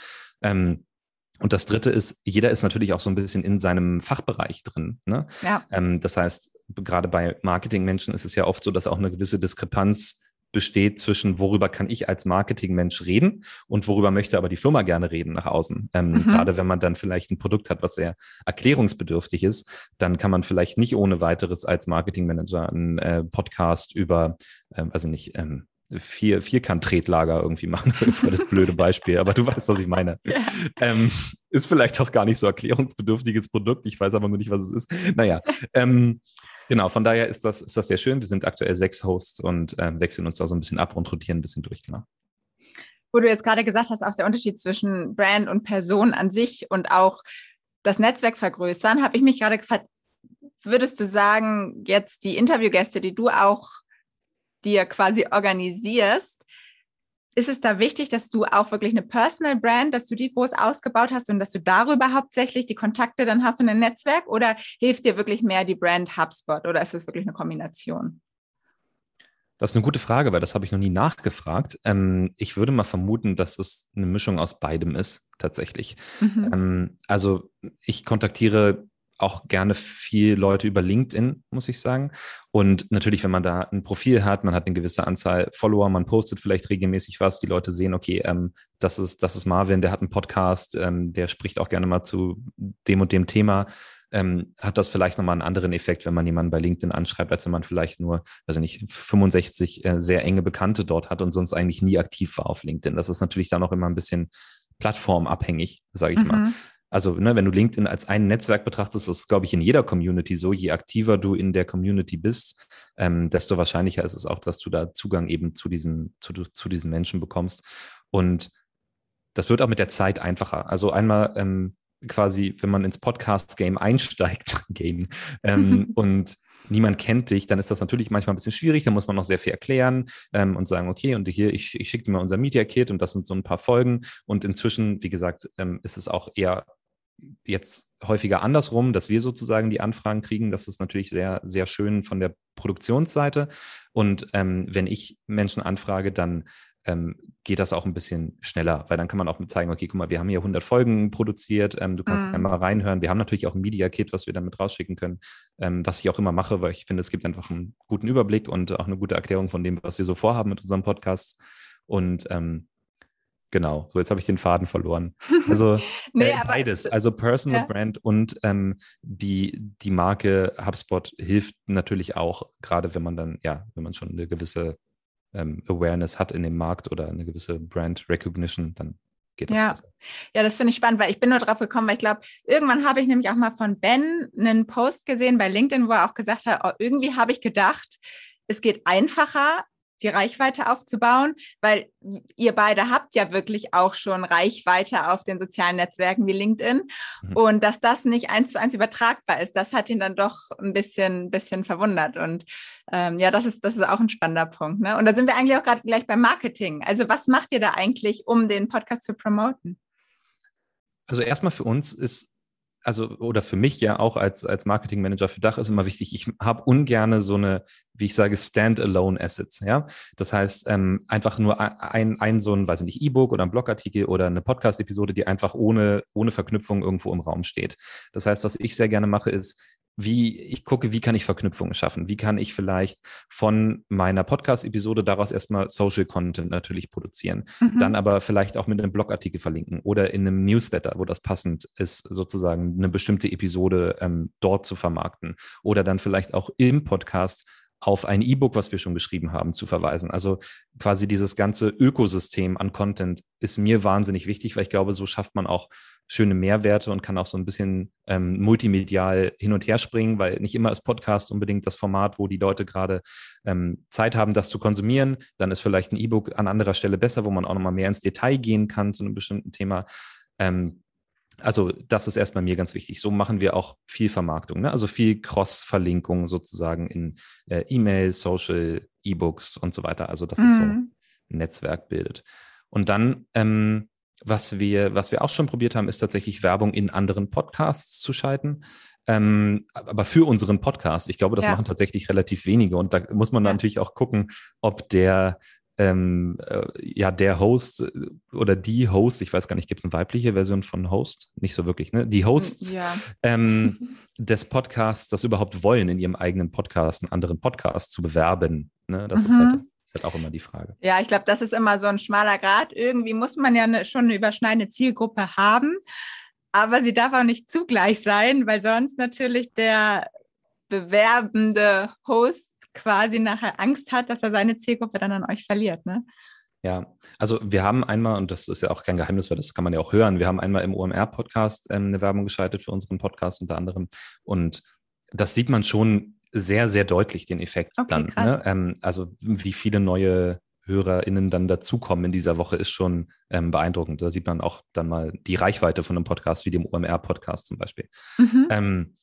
Ähm, und das dritte ist, jeder ist natürlich auch so ein bisschen in seinem Fachbereich drin. Ne? Ja. Ähm, das heißt, gerade bei Marketingmenschen ist es ja oft so, dass auch eine gewisse Diskrepanz besteht zwischen, worüber kann ich als Marketingmensch reden und worüber möchte aber die Firma gerne reden nach außen. Ähm, mhm. Gerade wenn man dann vielleicht ein Produkt hat, was sehr erklärungsbedürftig ist, dann kann man vielleicht nicht ohne weiteres als Marketingmanager einen äh, Podcast über, äh, also nicht, ähm, vier, Vierkant-Tretlager irgendwie machen. Voll das blöde Beispiel, aber du weißt, was ich meine. Ja. Ähm, ist vielleicht auch gar nicht so erklärungsbedürftiges Produkt. Ich weiß aber nur nicht, was es ist. Naja, ähm, Genau, von daher ist das, ist das sehr schön. Wir sind aktuell sechs Hosts und ähm, wechseln uns da so ein bisschen ab und rotieren ein bisschen durch, genau. Wo du jetzt gerade gesagt hast, auch der Unterschied zwischen Brand und Person an sich und auch das Netzwerk vergrößern, habe ich mich gerade gefragt, würdest du sagen, jetzt die Interviewgäste, die du auch dir quasi organisierst, ist es da wichtig, dass du auch wirklich eine Personal Brand, dass du die groß ausgebaut hast und dass du darüber hauptsächlich die Kontakte dann hast und ein Netzwerk? Oder hilft dir wirklich mehr die Brand HubSpot oder ist es wirklich eine Kombination? Das ist eine gute Frage, weil das habe ich noch nie nachgefragt. Ähm, ich würde mal vermuten, dass es eine Mischung aus beidem ist, tatsächlich. Mhm. Ähm, also ich kontaktiere auch gerne viel Leute über LinkedIn, muss ich sagen. Und natürlich, wenn man da ein Profil hat, man hat eine gewisse Anzahl Follower, man postet vielleicht regelmäßig was, die Leute sehen, okay, ähm, das, ist, das ist Marvin, der hat einen Podcast, ähm, der spricht auch gerne mal zu dem und dem Thema. Ähm, hat das vielleicht nochmal einen anderen Effekt, wenn man jemanden bei LinkedIn anschreibt, als wenn man vielleicht nur, also nicht 65 äh, sehr enge Bekannte dort hat und sonst eigentlich nie aktiv war auf LinkedIn. Das ist natürlich dann auch immer ein bisschen plattformabhängig, sage ich mhm. mal. Also, ne, wenn du LinkedIn als ein Netzwerk betrachtest, ist es, glaube ich, in jeder Community so. Je aktiver du in der Community bist, ähm, desto wahrscheinlicher ist es auch, dass du da Zugang eben zu diesen, zu, zu diesen Menschen bekommst. Und das wird auch mit der Zeit einfacher. Also einmal ähm, quasi, wenn man ins Podcast-Game einsteigt, Game, ähm, und niemand kennt dich, dann ist das natürlich manchmal ein bisschen schwierig. Da muss man noch sehr viel erklären ähm, und sagen, okay, und hier, ich, ich schicke dir mal unser Media-Kit und das sind so ein paar Folgen. Und inzwischen, wie gesagt, ähm, ist es auch eher jetzt häufiger andersrum, dass wir sozusagen die Anfragen kriegen. Das ist natürlich sehr, sehr schön von der Produktionsseite. Und ähm, wenn ich Menschen anfrage, dann ähm, geht das auch ein bisschen schneller, weil dann kann man auch zeigen, okay, guck mal, wir haben hier 100 Folgen produziert, ähm, du kannst mhm. einmal reinhören. Wir haben natürlich auch ein Media-Kit, was wir damit rausschicken können, ähm, was ich auch immer mache, weil ich finde, es gibt einfach einen guten Überblick und auch eine gute Erklärung von dem, was wir so vorhaben mit unserem Podcast. Und ähm, Genau, so jetzt habe ich den Faden verloren. Also nee, äh, beides, also Personal ja. Brand und ähm, die, die Marke HubSpot hilft natürlich auch, gerade wenn man dann, ja, wenn man schon eine gewisse ähm, Awareness hat in dem Markt oder eine gewisse Brand Recognition, dann geht das ja. besser. Ja, das finde ich spannend, weil ich bin nur drauf gekommen, weil ich glaube, irgendwann habe ich nämlich auch mal von Ben einen Post gesehen bei LinkedIn, wo er auch gesagt hat, oh, irgendwie habe ich gedacht, es geht einfacher, die Reichweite aufzubauen, weil ihr beide habt ja wirklich auch schon Reichweite auf den sozialen Netzwerken wie LinkedIn mhm. und dass das nicht eins zu eins übertragbar ist, das hat ihn dann doch ein bisschen, bisschen verwundert und ähm, ja, das ist, das ist auch ein spannender Punkt. Ne? Und da sind wir eigentlich auch gerade gleich beim Marketing. Also was macht ihr da eigentlich, um den Podcast zu promoten? Also erstmal für uns ist also oder für mich ja auch als, als Marketingmanager für Dach ist immer wichtig, ich habe ungerne so eine, wie ich sage, Standalone Assets. Ja? Das heißt, ähm, einfach nur ein, ein so ein, weiß ich nicht, E-Book oder ein Blogartikel oder eine Podcast-Episode, die einfach ohne, ohne Verknüpfung irgendwo im Raum steht. Das heißt, was ich sehr gerne mache, ist, wie ich gucke, wie kann ich Verknüpfungen schaffen? Wie kann ich vielleicht von meiner Podcast-Episode daraus erstmal Social Content natürlich produzieren, mhm. dann aber vielleicht auch mit einem Blogartikel verlinken oder in einem Newsletter, wo das passend ist, sozusagen eine bestimmte Episode ähm, dort zu vermarkten oder dann vielleicht auch im Podcast auf ein E-Book, was wir schon geschrieben haben, zu verweisen. Also quasi dieses ganze Ökosystem an Content ist mir wahnsinnig wichtig, weil ich glaube, so schafft man auch schöne Mehrwerte und kann auch so ein bisschen ähm, multimedial hin und her springen, weil nicht immer ist Podcast unbedingt das Format, wo die Leute gerade ähm, Zeit haben, das zu konsumieren. Dann ist vielleicht ein E-Book an anderer Stelle besser, wo man auch nochmal mehr ins Detail gehen kann zu einem bestimmten Thema. Ähm, also das ist erstmal mir ganz wichtig. So machen wir auch viel Vermarktung, ne? also viel Cross-Verlinkung sozusagen in äh, E-Mail, Social, E-Books und so weiter. Also dass mhm. es so ein Netzwerk bildet. Und dann, ähm, was wir, was wir auch schon probiert haben, ist tatsächlich Werbung in anderen Podcasts zu schalten. Ähm, aber für unseren Podcast, ich glaube, das ja. machen tatsächlich relativ wenige. Und da muss man ja. natürlich auch gucken, ob der ähm, äh, ja, der Host äh, oder die Host, ich weiß gar nicht, gibt es eine weibliche Version von Host? Nicht so wirklich, ne? Die Hosts ja. ähm, des Podcasts das überhaupt wollen, in ihrem eigenen Podcast einen anderen Podcast zu bewerben. Ne? Das mhm. ist, halt, ist halt auch immer die Frage. Ja, ich glaube, das ist immer so ein schmaler Grad. Irgendwie muss man ja eine, schon eine überschneidende Zielgruppe haben. Aber sie darf auch nicht zugleich sein, weil sonst natürlich der bewerbende Host quasi nachher Angst hat, dass er seine Zielgruppe dann an euch verliert, ne? Ja, also wir haben einmal, und das ist ja auch kein Geheimnis, weil das kann man ja auch hören, wir haben einmal im OMR-Podcast ähm, eine Werbung geschaltet für unseren Podcast unter anderem. Und das sieht man schon sehr, sehr deutlich, den Effekt okay, dann. Ne? Ähm, also wie viele neue HörerInnen dann dazukommen in dieser Woche, ist schon ähm, beeindruckend. Da sieht man auch dann mal die Reichweite von einem Podcast wie dem OMR-Podcast zum Beispiel. Mhm. Ähm,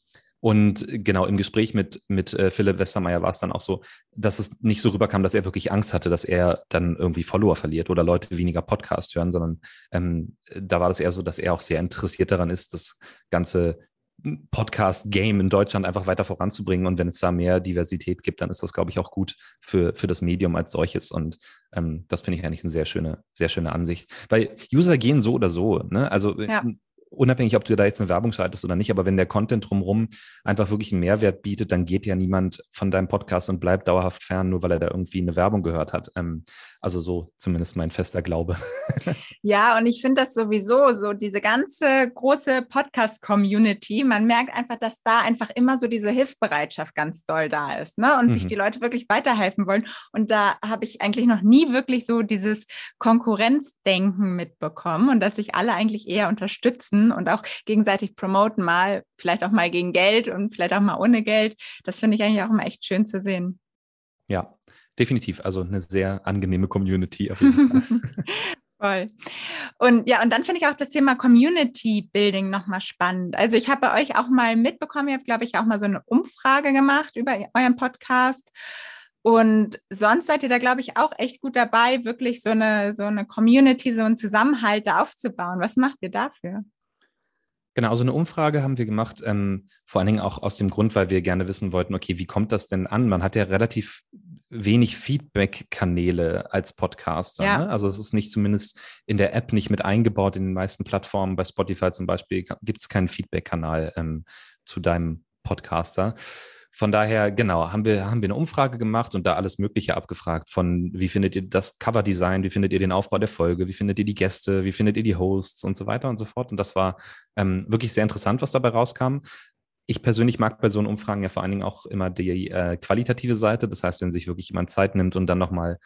und genau im Gespräch mit, mit äh, Philipp Westermeier war es dann auch so, dass es nicht so rüberkam, dass er wirklich Angst hatte, dass er dann irgendwie Follower verliert oder Leute weniger Podcast hören, sondern ähm, da war das eher so, dass er auch sehr interessiert daran ist, das ganze Podcast-Game in Deutschland einfach weiter voranzubringen. Und wenn es da mehr Diversität gibt, dann ist das, glaube ich, auch gut für, für das Medium als solches. Und ähm, das finde ich eigentlich eine sehr schöne, sehr schöne Ansicht. Weil User gehen so oder so. Ne? Also ja unabhängig, ob du da jetzt eine Werbung schaltest oder nicht, aber wenn der Content drumherum einfach wirklich einen Mehrwert bietet, dann geht ja niemand von deinem Podcast und bleibt dauerhaft fern, nur weil er da irgendwie eine Werbung gehört hat. Ähm, also so zumindest mein fester Glaube. Ja, und ich finde das sowieso so, diese ganze große Podcast-Community, man merkt einfach, dass da einfach immer so diese Hilfsbereitschaft ganz doll da ist, ne? Und mhm. sich die Leute wirklich weiterhelfen wollen. Und da habe ich eigentlich noch nie wirklich so dieses Konkurrenzdenken mitbekommen und dass sich alle eigentlich eher unterstützen und auch gegenseitig promoten, mal, vielleicht auch mal gegen Geld und vielleicht auch mal ohne Geld. Das finde ich eigentlich auch immer echt schön zu sehen. Ja, definitiv. Also eine sehr angenehme Community auf jeden Fall. Voll. Und ja, und dann finde ich auch das Thema Community Building nochmal spannend. Also ich habe bei euch auch mal mitbekommen, ihr habt, glaube ich, auch mal so eine Umfrage gemacht über euren Podcast. Und sonst seid ihr da, glaube ich, auch echt gut dabei, wirklich so eine, so eine Community, so einen Zusammenhalt da aufzubauen. Was macht ihr dafür? Genau, so eine Umfrage haben wir gemacht, ähm, vor allen Dingen auch aus dem Grund, weil wir gerne wissen wollten, okay, wie kommt das denn an? Man hat ja relativ wenig Feedback-Kanäle als Podcaster. Ja. Ne? Also es ist nicht zumindest in der App nicht mit eingebaut. In den meisten Plattformen, bei Spotify zum Beispiel, gibt es keinen Feedback-Kanal ähm, zu deinem Podcaster. Von daher, genau, haben wir, haben wir eine Umfrage gemacht und da alles Mögliche abgefragt. Von wie findet ihr das Cover-Design, wie findet ihr den Aufbau der Folge, wie findet ihr die Gäste, wie findet ihr die Hosts und so weiter und so fort. Und das war ähm, wirklich sehr interessant, was dabei rauskam. Ich persönlich mag bei so einen Umfragen ja vor allen Dingen auch immer die äh, qualitative Seite. Das heißt, wenn sich wirklich jemand Zeit nimmt und dann nochmal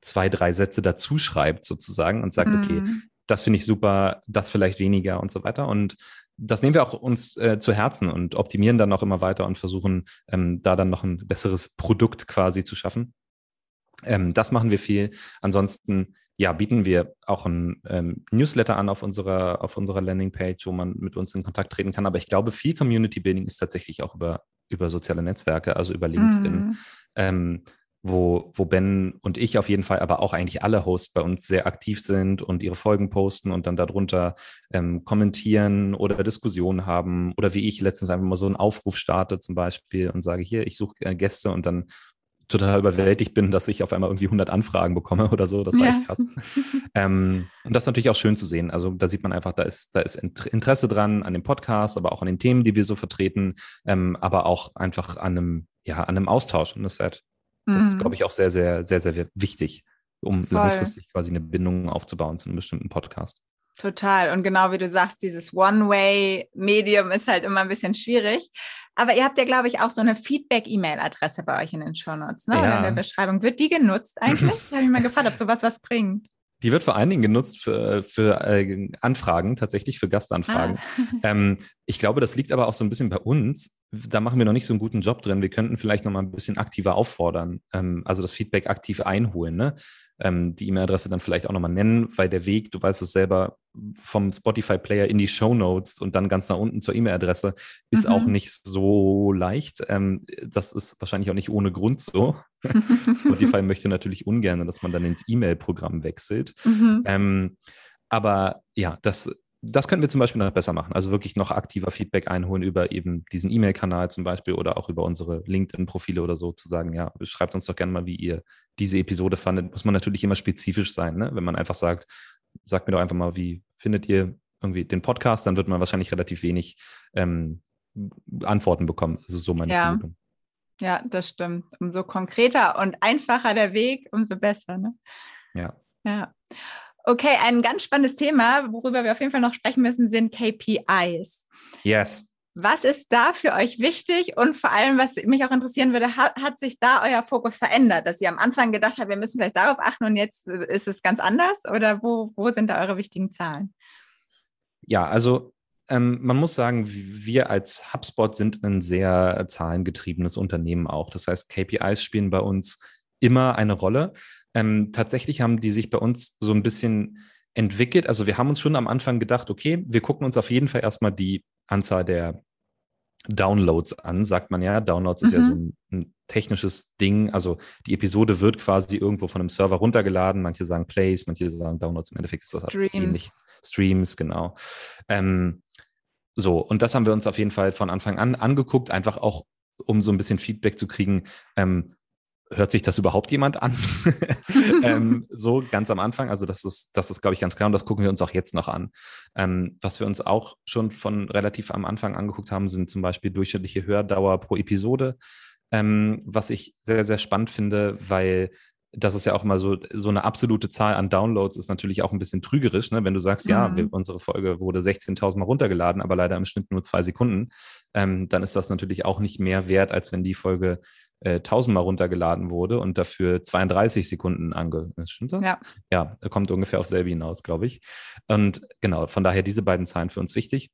zwei, drei Sätze dazu schreibt sozusagen und sagt, mhm. okay, das finde ich super, das vielleicht weniger und so weiter. Und das nehmen wir auch uns äh, zu Herzen und optimieren dann auch immer weiter und versuchen ähm, da dann noch ein besseres Produkt quasi zu schaffen. Ähm, das machen wir viel. Ansonsten ja, bieten wir auch ein ähm, Newsletter an auf unserer, auf unserer Landingpage, wo man mit uns in Kontakt treten kann. Aber ich glaube, viel Community Building ist tatsächlich auch über, über soziale Netzwerke, also über LinkedIn. Mm. Ähm, wo, wo Ben und ich auf jeden Fall, aber auch eigentlich alle Hosts bei uns sehr aktiv sind und ihre Folgen posten und dann darunter ähm, kommentieren oder Diskussionen haben. Oder wie ich letztens einfach mal so einen Aufruf starte zum Beispiel und sage, hier, ich suche äh, Gäste und dann total überwältigt bin, dass ich auf einmal irgendwie 100 Anfragen bekomme oder so. Das war ja. echt krass. ähm, und das ist natürlich auch schön zu sehen. Also da sieht man einfach, da ist, da ist Interesse dran an dem Podcast, aber auch an den Themen, die wir so vertreten, ähm, aber auch einfach an einem, ja, an einem Austausch. Und das ist halt das ist, glaube mhm. ich, auch sehr, sehr, sehr, sehr wichtig, um Voll. langfristig quasi eine Bindung aufzubauen zu einem bestimmten Podcast. Total. Und genau wie du sagst, dieses One-Way-Medium ist halt immer ein bisschen schwierig. Aber ihr habt ja, glaube ich, auch so eine Feedback-E-Mail-Adresse bei euch in den Shownotes, ne? Ja. Oder in der Beschreibung. Wird die genutzt eigentlich? Habe ich mal gefragt, ob sowas was bringt. Die wird vor allen Dingen genutzt für, für äh, Anfragen, tatsächlich für Gastanfragen. Ah. Ähm, ich glaube, das liegt aber auch so ein bisschen bei uns. Da machen wir noch nicht so einen guten Job drin. Wir könnten vielleicht noch mal ein bisschen aktiver auffordern, ähm, also das Feedback aktiv einholen. Ne? ähm, die E-Mail-Adresse dann vielleicht auch nochmal nennen, weil der Weg, du weißt es selber, vom Spotify-Player in die Show Notes und dann ganz nach unten zur E-Mail-Adresse ist mhm. auch nicht so leicht. Ähm, das ist wahrscheinlich auch nicht ohne Grund so. Spotify möchte natürlich ungern, dass man dann ins E-Mail-Programm wechselt. Mhm. Ähm, aber ja, das das könnten wir zum Beispiel noch besser machen. Also wirklich noch aktiver Feedback einholen über eben diesen E-Mail-Kanal zum Beispiel oder auch über unsere LinkedIn-Profile oder so zu sagen, ja, schreibt uns doch gerne mal, wie ihr diese Episode fandet. Muss man natürlich immer spezifisch sein, ne? Wenn man einfach sagt, sagt mir doch einfach mal, wie findet ihr irgendwie den Podcast, dann wird man wahrscheinlich relativ wenig ähm, Antworten bekommen. Also so meine ja. Vermutung. Ja, das stimmt. Umso konkreter und einfacher der Weg, umso besser. Ne? Ja. Ja. Okay, ein ganz spannendes Thema, worüber wir auf jeden Fall noch sprechen müssen, sind KPIs. Yes. Was ist da für euch wichtig und vor allem, was mich auch interessieren würde, hat, hat, sich da euer Fokus verändert, dass ihr am Anfang gedacht habt, wir müssen vielleicht darauf achten und jetzt ist es ganz anders oder wo, wo sind da eure wichtigen Zahlen? Ja, also ähm, man muss sagen, wir als HubSpot sind ein sehr zahlengetriebenes Unternehmen auch. Das heißt, KPIs spielen bei uns immer eine Rolle. Ähm, tatsächlich haben die sich bei uns so ein bisschen entwickelt. Also wir haben uns schon am Anfang gedacht, okay, wir gucken uns auf jeden Fall erstmal die Anzahl der Downloads an, sagt man ja. Downloads mhm. ist ja so mhm. ein, ein, technisches Ding. Also die Episode wird quasi irgendwo von einem Server runtergeladen. Manche sagen Plays, manche sagen Downloads. Im Endeffekt ist das alles ähnlich. Streams, genau. Ähm, so, und das haben wir uns auf jeden Fall von Anfang an angeguckt, einfach auch, um so ein bisschen Feedback zu kriegen. Ähm, hört sich das überhaupt jemand an? ähm, so ganz am Anfang. Also das ist, das ist, glaube ich, ganz klar und das gucken wir uns auch jetzt noch an. Ähm, was wir uns auch schon von relativ am Anfang angeguckt haben, sind zum Beispiel durchschnittliche Hördauer pro Episode, ähm, was ich sehr, sehr spannend finde, weil das ist ja auch mal so, so eine absolute Zahl an Downloads ist natürlich auch ein bisschen trügerisch, ne? wenn du sagst, mhm. ja, wir, unsere Folge wurde 16.000 Mal runtergeladen, aber leider im Schnitt nur zwei Sekunden, ähm, dann ist das natürlich auch nicht mehr wert, als wenn die Folge äh, tausendmal runtergeladen wurde und dafür 32 Sekunden ange... Äh, stimmt das? Ja. Ja, kommt ungefähr auf selbe hinaus, glaube ich. Und genau, von daher diese beiden Zahlen für uns wichtig.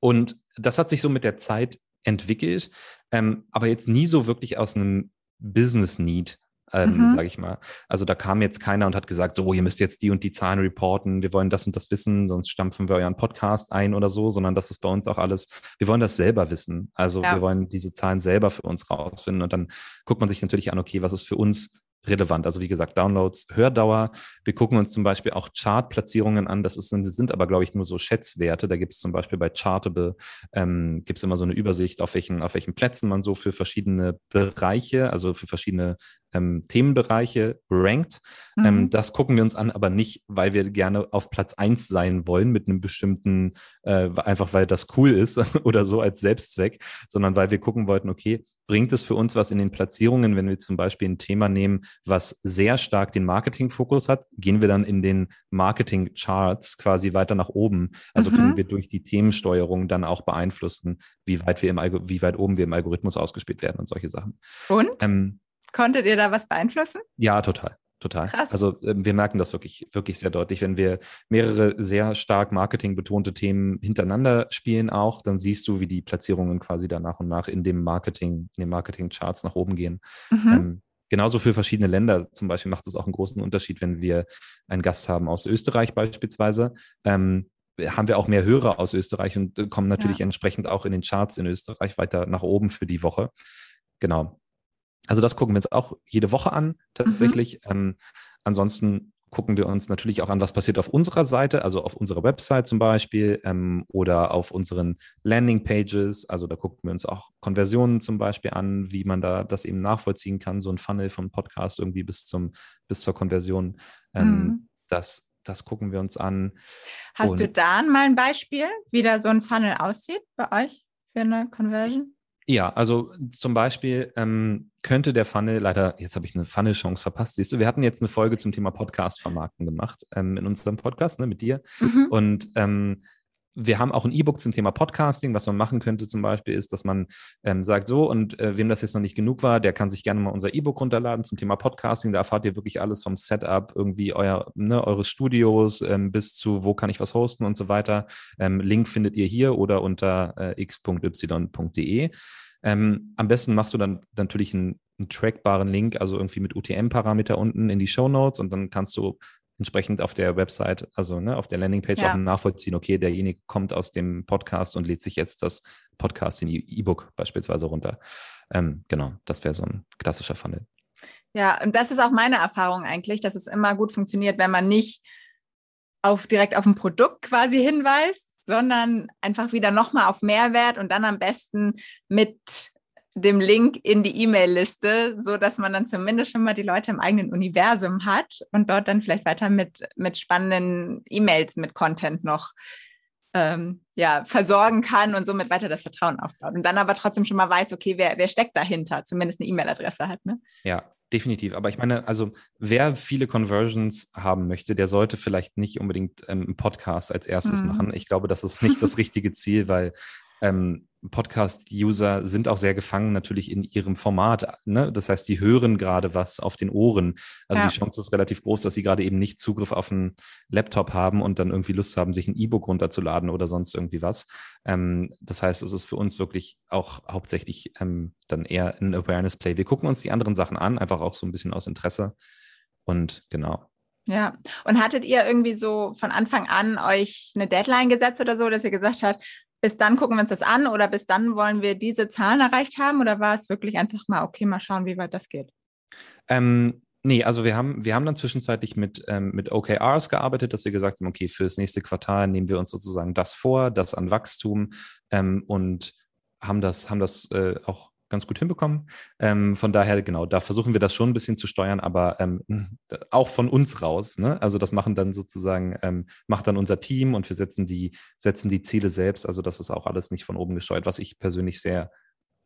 Und das hat sich so mit der Zeit entwickelt, ähm, aber jetzt nie so wirklich aus einem Business Need ähm, mhm. sage ich mal. Also da kam jetzt keiner und hat gesagt, so, ihr müsst jetzt die und die Zahlen reporten, wir wollen das und das wissen, sonst stampfen wir euren Podcast ein oder so, sondern das ist bei uns auch alles, wir wollen das selber wissen. Also ja. wir wollen diese Zahlen selber für uns rausfinden und dann guckt man sich natürlich an, okay, was ist für uns relevant. Also wie gesagt, Downloads, Hördauer. Wir gucken uns zum Beispiel auch Chartplatzierungen an. Das ist, sind aber, glaube ich, nur so Schätzwerte. Da gibt es zum Beispiel bei Chartable, ähm, gibt es immer so eine Übersicht, auf welchen, auf welchen Plätzen man so für verschiedene Bereiche, also für verschiedene ähm, Themenbereiche rankt. Ähm, mhm. Ähm, das gucken wir uns an, aber nicht, weil wir gerne auf Platz eins sein wollen mit einem bestimmten, äh, einfach weil das cool ist oder so als Selbstzweck, sondern weil wir gucken wollten, okay, bringt es für uns was in den Platzierungen, wenn wir zum Beispiel ein Thema nehmen, was sehr stark den Marketing-Fokus hat, gehen wir dann in den Marketing-Charts quasi weiter nach oben. Also mhm. können wir durch die Themensteuerung dann auch beeinflussen, wie weit wir im wie weit oben wir im Algorithmus ausgespielt werden und solche Sachen. Und? Ähm, Konntet ihr da was beeinflussen? Ja, total total. Krass. Also äh, wir merken das wirklich, wirklich sehr deutlich. Wenn wir mehrere sehr stark marketingbetonte Themen hintereinander spielen auch, dann siehst du, wie die Platzierungen quasi da nach und nach in dem Marketing, in den Marketing-Charts nach oben gehen. Mhm. Ähm, genauso für verschiedene Länder zum Beispiel macht es auch einen großen Unterschied, wenn wir einen Gast haben aus Österreich beispielsweise. Ähm, haben wir auch mehr Hörer aus Österreich und äh, kommen natürlich ja. entsprechend auch in den Charts in Österreich weiter nach oben für die Woche. Genau. Also das gucken wir uns auch jede Woche an, tatsächlich. Mhm. Ähm, ansonsten gucken wir uns natürlich auch an, was passiert auf unserer Seite, also auf unserer Website zum Beispiel ähm, oder auf unseren Landingpages. Also da gucken wir uns auch Konversionen zum Beispiel an, wie man da das eben nachvollziehen kann, so ein Funnel vom Podcast irgendwie bis zum bis zur Konversion. Ähm, mhm. Das das gucken wir uns an. Hast Und du da mal ein Beispiel, wie da so ein Funnel aussieht bei euch für eine Conversion? Ja, also zum Beispiel ähm, könnte der Funnel, leider, jetzt habe ich eine Funnel-Chance verpasst, siehst du, wir hatten jetzt eine Folge zum Thema Podcast-Vermarkten gemacht ähm, in unserem Podcast ne, mit dir. Mhm. Und ähm, wir haben auch ein E-Book zum Thema Podcasting. Was man machen könnte zum Beispiel ist, dass man ähm, sagt, so, und äh, wem das jetzt noch nicht genug war, der kann sich gerne mal unser E-Book runterladen zum Thema Podcasting. Da erfahrt ihr wirklich alles vom Setup, irgendwie euer, ne, eures Studios ähm, bis zu, wo kann ich was hosten und so weiter. Ähm, Link findet ihr hier oder unter äh, x.y.de. Ähm, am besten machst du dann natürlich einen, einen trackbaren Link, also irgendwie mit UTM-Parameter unten in die Show Notes und dann kannst du entsprechend auf der Website, also ne, auf der Landingpage ja. auch nachvollziehen, okay, derjenige kommt aus dem Podcast und lädt sich jetzt das Podcast in E-Book beispielsweise runter. Ähm, genau, das wäre so ein klassischer Funnel. Ja, und das ist auch meine Erfahrung eigentlich, dass es immer gut funktioniert, wenn man nicht auf, direkt auf ein Produkt quasi hinweist, sondern einfach wieder nochmal auf Mehrwert und dann am besten mit dem Link in die E-Mail-Liste, so dass man dann zumindest schon mal die Leute im eigenen Universum hat und dort dann vielleicht weiter mit, mit spannenden E-Mails, mit Content noch ähm, ja, versorgen kann und somit weiter das Vertrauen aufbaut. Und dann aber trotzdem schon mal weiß, okay, wer, wer steckt dahinter, zumindest eine E-Mail-Adresse hat. Ne? Ja, definitiv. Aber ich meine, also wer viele Conversions haben möchte, der sollte vielleicht nicht unbedingt ähm, einen Podcast als erstes mhm. machen. Ich glaube, das ist nicht das richtige Ziel, weil ähm, Podcast-User sind auch sehr gefangen natürlich in ihrem Format. Ne? Das heißt, die hören gerade was auf den Ohren. Also ja. die Chance ist relativ groß, dass sie gerade eben nicht Zugriff auf einen Laptop haben und dann irgendwie Lust haben, sich ein E-Book runterzuladen oder sonst irgendwie was. Ähm, das heißt, es ist für uns wirklich auch hauptsächlich ähm, dann eher ein Awareness-Play. Wir gucken uns die anderen Sachen an, einfach auch so ein bisschen aus Interesse. Und genau, ja, und hattet ihr irgendwie so von Anfang an euch eine Deadline gesetzt oder so, dass ihr gesagt habt, bis dann gucken wir uns das an oder bis dann wollen wir diese Zahlen erreicht haben oder war es wirklich einfach mal, okay, mal schauen, wie weit das geht? Ähm, nee, also wir haben, wir haben dann zwischenzeitlich mit, ähm, mit OKRs gearbeitet, dass wir gesagt haben, okay, für das nächste Quartal nehmen wir uns sozusagen das vor, das an Wachstum ähm, und haben das, haben das äh, auch ganz gut hinbekommen. Ähm, von daher, genau, da versuchen wir das schon ein bisschen zu steuern, aber ähm, auch von uns raus. Ne? Also das machen dann sozusagen, ähm, macht dann unser Team und wir setzen die, setzen die Ziele selbst. Also das ist auch alles nicht von oben gesteuert, was ich persönlich sehr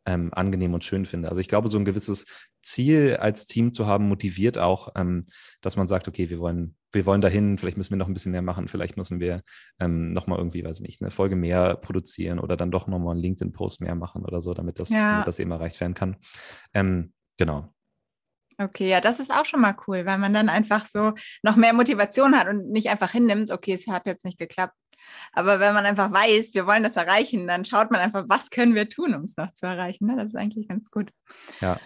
ähm, angenehm und schön finde. Also ich glaube, so ein gewisses Ziel als Team zu haben, motiviert auch, ähm, dass man sagt, okay, wir wollen, wir wollen dahin, vielleicht müssen wir noch ein bisschen mehr machen, vielleicht müssen wir ähm, nochmal irgendwie, weiß ich nicht, eine Folge mehr produzieren oder dann doch nochmal einen LinkedIn-Post mehr machen oder so, damit das, ja. damit das eben erreicht werden kann. Ähm, genau. Okay, ja, das ist auch schon mal cool, weil man dann einfach so noch mehr Motivation hat und nicht einfach hinnimmt, okay, es hat jetzt nicht geklappt. Aber wenn man einfach weiß, wir wollen das erreichen, dann schaut man einfach, was können wir tun, um es noch zu erreichen. Ne? Das ist eigentlich ganz gut. Ja,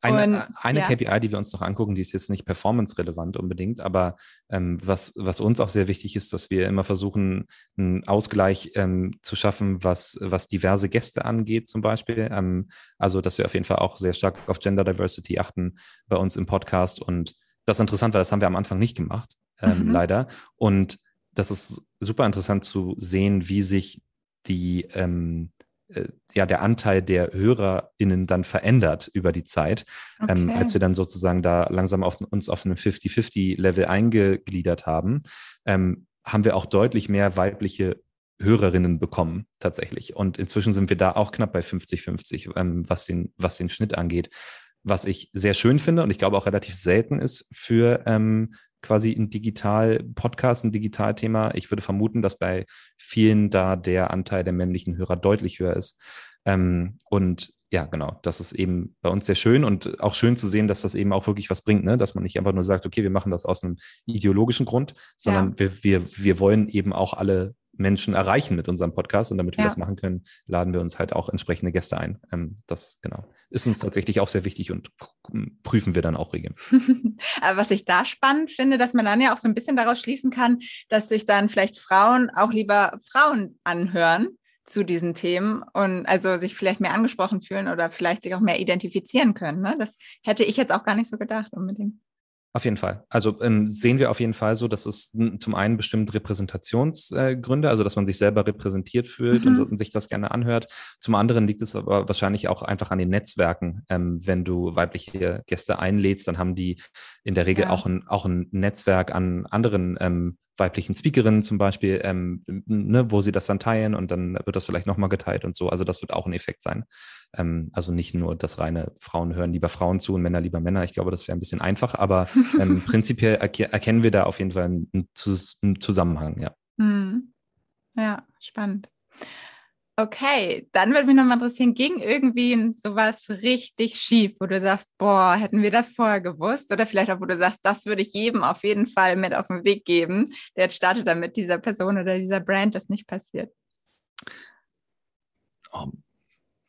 eine, und, eine ja. KPI, die wir uns noch angucken, die ist jetzt nicht performance-relevant unbedingt, aber ähm, was, was uns auch sehr wichtig ist, dass wir immer versuchen, einen Ausgleich ähm, zu schaffen, was, was diverse Gäste angeht, zum Beispiel. Ähm, also, dass wir auf jeden Fall auch sehr stark auf Gender Diversity achten bei uns im Podcast. Und das ist interessant, weil das haben wir am Anfang nicht gemacht, ähm, mhm. leider. Und das ist super interessant zu sehen, wie sich die, ähm, äh, ja, der Anteil der HörerInnen dann verändert über die Zeit. Okay. Ähm, als wir dann sozusagen da langsam auf, uns auf einem 50-50-Level eingegliedert haben, ähm, haben wir auch deutlich mehr weibliche Hörerinnen bekommen, tatsächlich. Und inzwischen sind wir da auch knapp bei 50-50, ähm, was, den, was den Schnitt angeht. Was ich sehr schön finde und ich glaube auch relativ selten ist für ähm, quasi ein Digital-Podcast, ein Digitalthema. Ich würde vermuten, dass bei vielen da der Anteil der männlichen Hörer deutlich höher ist. Ähm, und ja, genau, das ist eben bei uns sehr schön und auch schön zu sehen, dass das eben auch wirklich was bringt, ne? dass man nicht einfach nur sagt, okay, wir machen das aus einem ideologischen Grund, sondern ja. wir, wir, wir wollen eben auch alle Menschen erreichen mit unserem Podcast und damit wir ja. das machen können, laden wir uns halt auch entsprechende Gäste ein. Ähm, das genau ist uns tatsächlich auch sehr wichtig und prüfen wir dann auch regelmäßig. Aber was ich da spannend finde, dass man dann ja auch so ein bisschen daraus schließen kann, dass sich dann vielleicht Frauen auch lieber Frauen anhören zu diesen Themen und also sich vielleicht mehr angesprochen fühlen oder vielleicht sich auch mehr identifizieren können. Ne? Das hätte ich jetzt auch gar nicht so gedacht unbedingt. Auf jeden Fall. Also ähm, sehen wir auf jeden Fall so, dass es zum einen bestimmt Repräsentationsgründe, äh, also dass man sich selber repräsentiert fühlt mhm. und, und, sich das gerne anhört. Zum anderen liegt es aber wahrscheinlich auch einfach an den Netzwerken. Ähm, wenn du weibliche Gäste einlädst, dann haben die in der Regel ja. auch, ein, auch ein Netzwerk an anderen ähm, weiblichen Speakerinnen zum Beispiel, ähm, ne, wo sie das dann teilen und dann wird das vielleicht nochmal geteilt und so. Also das wird auch ein Effekt sein. Ähm, also nicht nur das reine Frauen hören lieber Frauen zu und Männer lieber Männer. Ich glaube, das wäre ein bisschen einfach, aber ähm, prinzipiell erke erkennen wir da auf jeden Fall einen, einen Zusammenhang, ja. Hm. Ja, spannend. Okay, dann würde mich nochmal interessieren, ging irgendwie sowas richtig schief, wo du sagst, boah, hätten wir das vorher gewusst? Oder vielleicht auch, wo du sagst, das würde ich jedem auf jeden Fall mit auf den Weg geben, der jetzt startet, damit dieser Person oder dieser Brand das nicht passiert. Oh,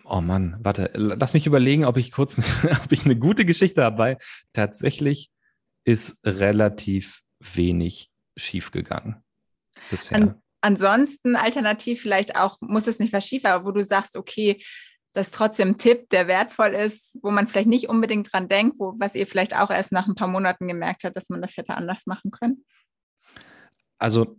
oh Mann, warte, lass mich überlegen, ob ich kurz, ob ich eine gute Geschichte habe, tatsächlich ist relativ wenig schiefgegangen bisher. An ansonsten alternativ vielleicht auch, muss es nicht schief, aber wo du sagst, okay, das ist trotzdem ein Tipp, der wertvoll ist, wo man vielleicht nicht unbedingt dran denkt, wo, was ihr vielleicht auch erst nach ein paar Monaten gemerkt habt, dass man das hätte anders machen können? Also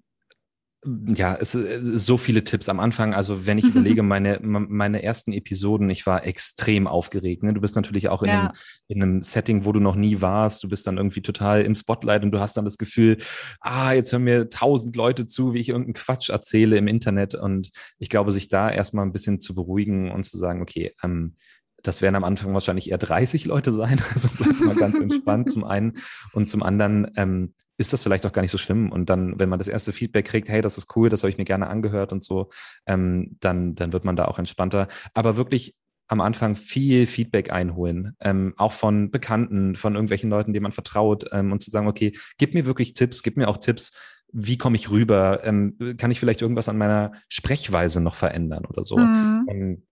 ja, es äh, so viele Tipps am Anfang. Also wenn ich überlege, meine, meine ersten Episoden, ich war extrem aufgeregt. Ne? Du bist natürlich auch in, ja. einem, in einem Setting, wo du noch nie warst. Du bist dann irgendwie total im Spotlight und du hast dann das Gefühl, ah, jetzt hören mir tausend Leute zu, wie ich irgendeinen Quatsch erzähle im Internet. Und ich glaube, sich da erstmal ein bisschen zu beruhigen und zu sagen, okay, ähm, das werden am Anfang wahrscheinlich eher 30 Leute sein. Also bleib mal ganz entspannt zum einen. Und zum anderen, ähm, ist das vielleicht auch gar nicht so schlimm. Und dann, wenn man das erste Feedback kriegt, hey, das ist cool, das habe ich mir gerne angehört und so, ähm, dann, dann wird man da auch entspannter. Aber wirklich am Anfang viel Feedback einholen, ähm, auch von Bekannten, von irgendwelchen Leuten, denen man vertraut ähm, und zu sagen, okay, gib mir wirklich Tipps, gib mir auch Tipps, wie komme ich rüber, ähm, kann ich vielleicht irgendwas an meiner Sprechweise noch verändern oder so. Mhm. Ähm,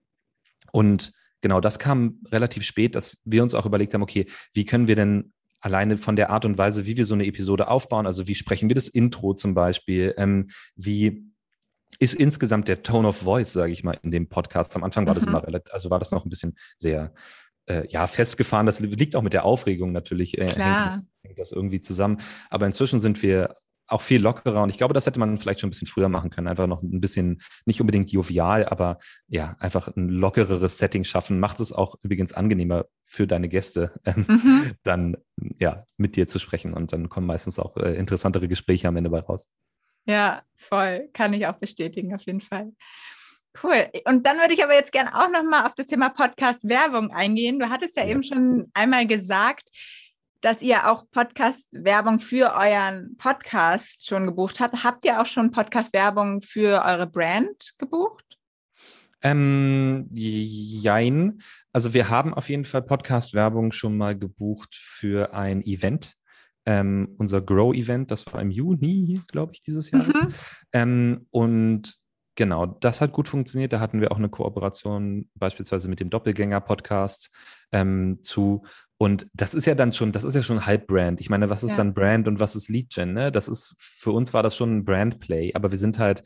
und genau, das kam relativ spät, dass wir uns auch überlegt haben, okay, wie können wir denn alleine von der Art und Weise, wie wir so eine Episode aufbauen, also wie sprechen wir das Intro zum Beispiel, ähm, wie ist insgesamt der Tone of Voice, sage ich mal, in dem Podcast. Am Anfang war mhm. das immer relativ, also war das noch ein bisschen sehr äh, ja, festgefahren. Das liegt auch mit der Aufregung natürlich, äh, hängt, das, hängt das irgendwie zusammen. Aber inzwischen sind wir auch viel lockerer und ich glaube, das hätte man vielleicht schon ein bisschen früher machen können. Einfach noch ein bisschen, nicht unbedingt jovial, aber ja, einfach ein lockereres Setting schaffen. Macht es auch übrigens angenehmer für deine Gäste, ähm, mhm. dann ja, mit dir zu sprechen und dann kommen meistens auch äh, interessantere Gespräche am Ende bei raus. Ja, voll. Kann ich auch bestätigen, auf jeden Fall. Cool. Und dann würde ich aber jetzt gerne auch nochmal auf das Thema Podcast-Werbung eingehen. Du hattest ja yes. eben schon einmal gesagt, dass ihr auch Podcast-Werbung für euren Podcast schon gebucht habt. Habt ihr auch schon Podcast-Werbung für eure Brand gebucht? Ähm, jein. Also wir haben auf jeden Fall Podcast-Werbung schon mal gebucht für ein Event. Ähm, unser Grow-Event, das war im Juni, glaube ich, dieses Jahres. Mhm. Ähm, und genau, das hat gut funktioniert. Da hatten wir auch eine Kooperation beispielsweise mit dem Doppelgänger-Podcast ähm, zu. Und das ist ja dann schon, das ist ja schon halb Brand. Ich meine, was ist ja. dann Brand und was ist Lead Gen? Ne? Das ist, für uns war das schon ein Brand Play, aber wir sind halt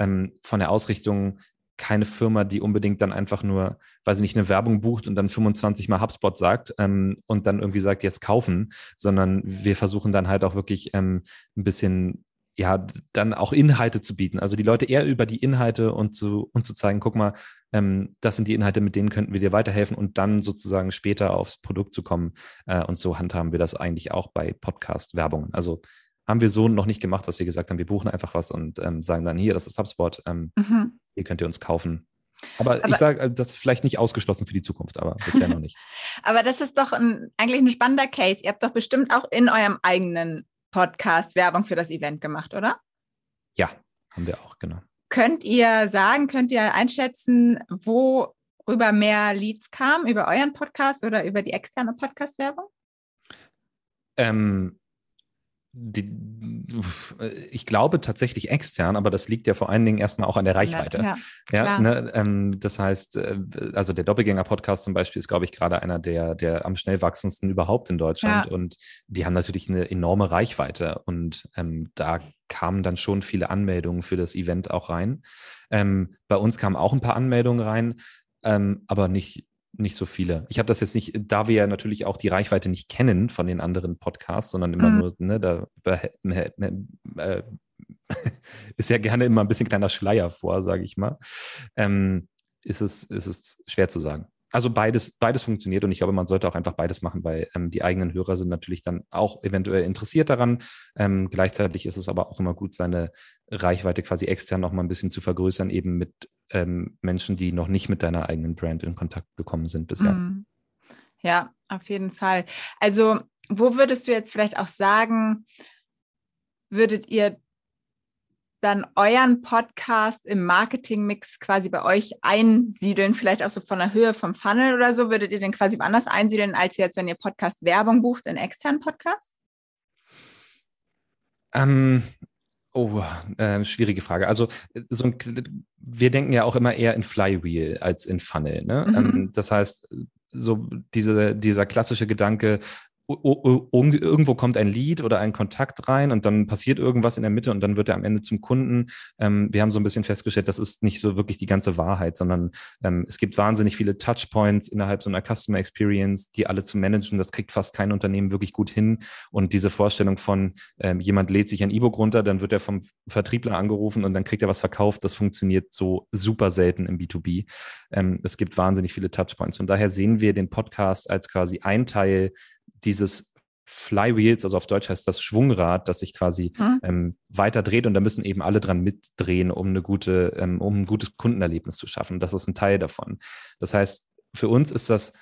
ähm, von der Ausrichtung keine Firma, die unbedingt dann einfach nur, weiß ich nicht, eine Werbung bucht und dann 25 Mal HubSpot sagt ähm, und dann irgendwie sagt, jetzt kaufen, sondern wir versuchen dann halt auch wirklich ähm, ein bisschen ja, dann auch Inhalte zu bieten. Also die Leute eher über die Inhalte und zu, und zu zeigen, guck mal, ähm, das sind die Inhalte, mit denen könnten wir dir weiterhelfen und dann sozusagen später aufs Produkt zu kommen. Äh, und so handhaben wir das eigentlich auch bei Podcast-Werbungen. Also haben wir so noch nicht gemacht, dass wir gesagt haben, wir buchen einfach was und ähm, sagen dann, hier, das ist HubSpot, ähm, mhm. hier könnt ihr uns kaufen. Aber, aber ich sage, äh, das ist vielleicht nicht ausgeschlossen für die Zukunft, aber bisher noch nicht. aber das ist doch ein, eigentlich ein spannender Case. Ihr habt doch bestimmt auch in eurem eigenen Podcast Werbung für das Event gemacht, oder? Ja, haben wir auch, genau. Könnt ihr sagen, könnt ihr einschätzen, wo worüber mehr Leads kamen? Über euren Podcast oder über die externe Podcast-Werbung? Ähm, die, ich glaube tatsächlich extern, aber das liegt ja vor allen Dingen erstmal auch an der Reichweite. Ja, ja ne, ähm, das heißt, äh, also der Doppelgänger-Podcast zum Beispiel ist, glaube ich, gerade einer der, der am schnell wachsendsten überhaupt in Deutschland. Ja. Und die haben natürlich eine enorme Reichweite. Und ähm, da kamen dann schon viele Anmeldungen für das Event auch rein. Ähm, bei uns kamen auch ein paar Anmeldungen rein, ähm, aber nicht nicht so viele. Ich habe das jetzt nicht, da wir ja natürlich auch die Reichweite nicht kennen von den anderen Podcasts, sondern immer mhm. nur, ne, da äh, ist ja gerne immer ein bisschen kleiner Schleier vor, sage ich mal, ähm, ist, es, ist es schwer zu sagen. Also beides, beides funktioniert und ich glaube, man sollte auch einfach beides machen, weil ähm, die eigenen Hörer sind natürlich dann auch eventuell interessiert daran. Ähm, gleichzeitig ist es aber auch immer gut, seine Reichweite quasi extern noch mal ein bisschen zu vergrößern, eben mit ähm, Menschen, die noch nicht mit deiner eigenen Brand in Kontakt gekommen sind bisher. Mhm. Ja, auf jeden Fall. Also, wo würdest du jetzt vielleicht auch sagen, würdet ihr dann euren Podcast im Marketingmix quasi bei euch einsiedeln, vielleicht auch so von der Höhe vom Funnel oder so? Würdet ihr den quasi woanders einsiedeln, als jetzt, wenn ihr Podcast Werbung bucht in externen Podcasts? Ähm, oh, äh, schwierige Frage. Also so ein, wir denken ja auch immer eher in Flywheel als in Funnel. Ne? Mhm. Ähm, das heißt, so diese, dieser klassische Gedanke, irgendwo kommt ein Lead oder ein Kontakt rein und dann passiert irgendwas in der Mitte und dann wird er am Ende zum Kunden. Ähm, wir haben so ein bisschen festgestellt, das ist nicht so wirklich die ganze Wahrheit, sondern ähm, es gibt wahnsinnig viele Touchpoints innerhalb so einer Customer Experience, die alle zu managen. Das kriegt fast kein Unternehmen wirklich gut hin. Und diese Vorstellung von ähm, jemand lädt sich ein E-Book runter, dann wird er vom Vertriebler angerufen und dann kriegt er was verkauft, das funktioniert so super selten im B2B. Ähm, es gibt wahnsinnig viele Touchpoints. Von daher sehen wir den Podcast als quasi ein Teil dieses Flywheels, also auf Deutsch heißt das Schwungrad, das sich quasi mhm. ähm, weiter dreht und da müssen eben alle dran mitdrehen, um eine gute, ähm, um ein gutes Kundenerlebnis zu schaffen. Das ist ein Teil davon. Das heißt, für uns ist das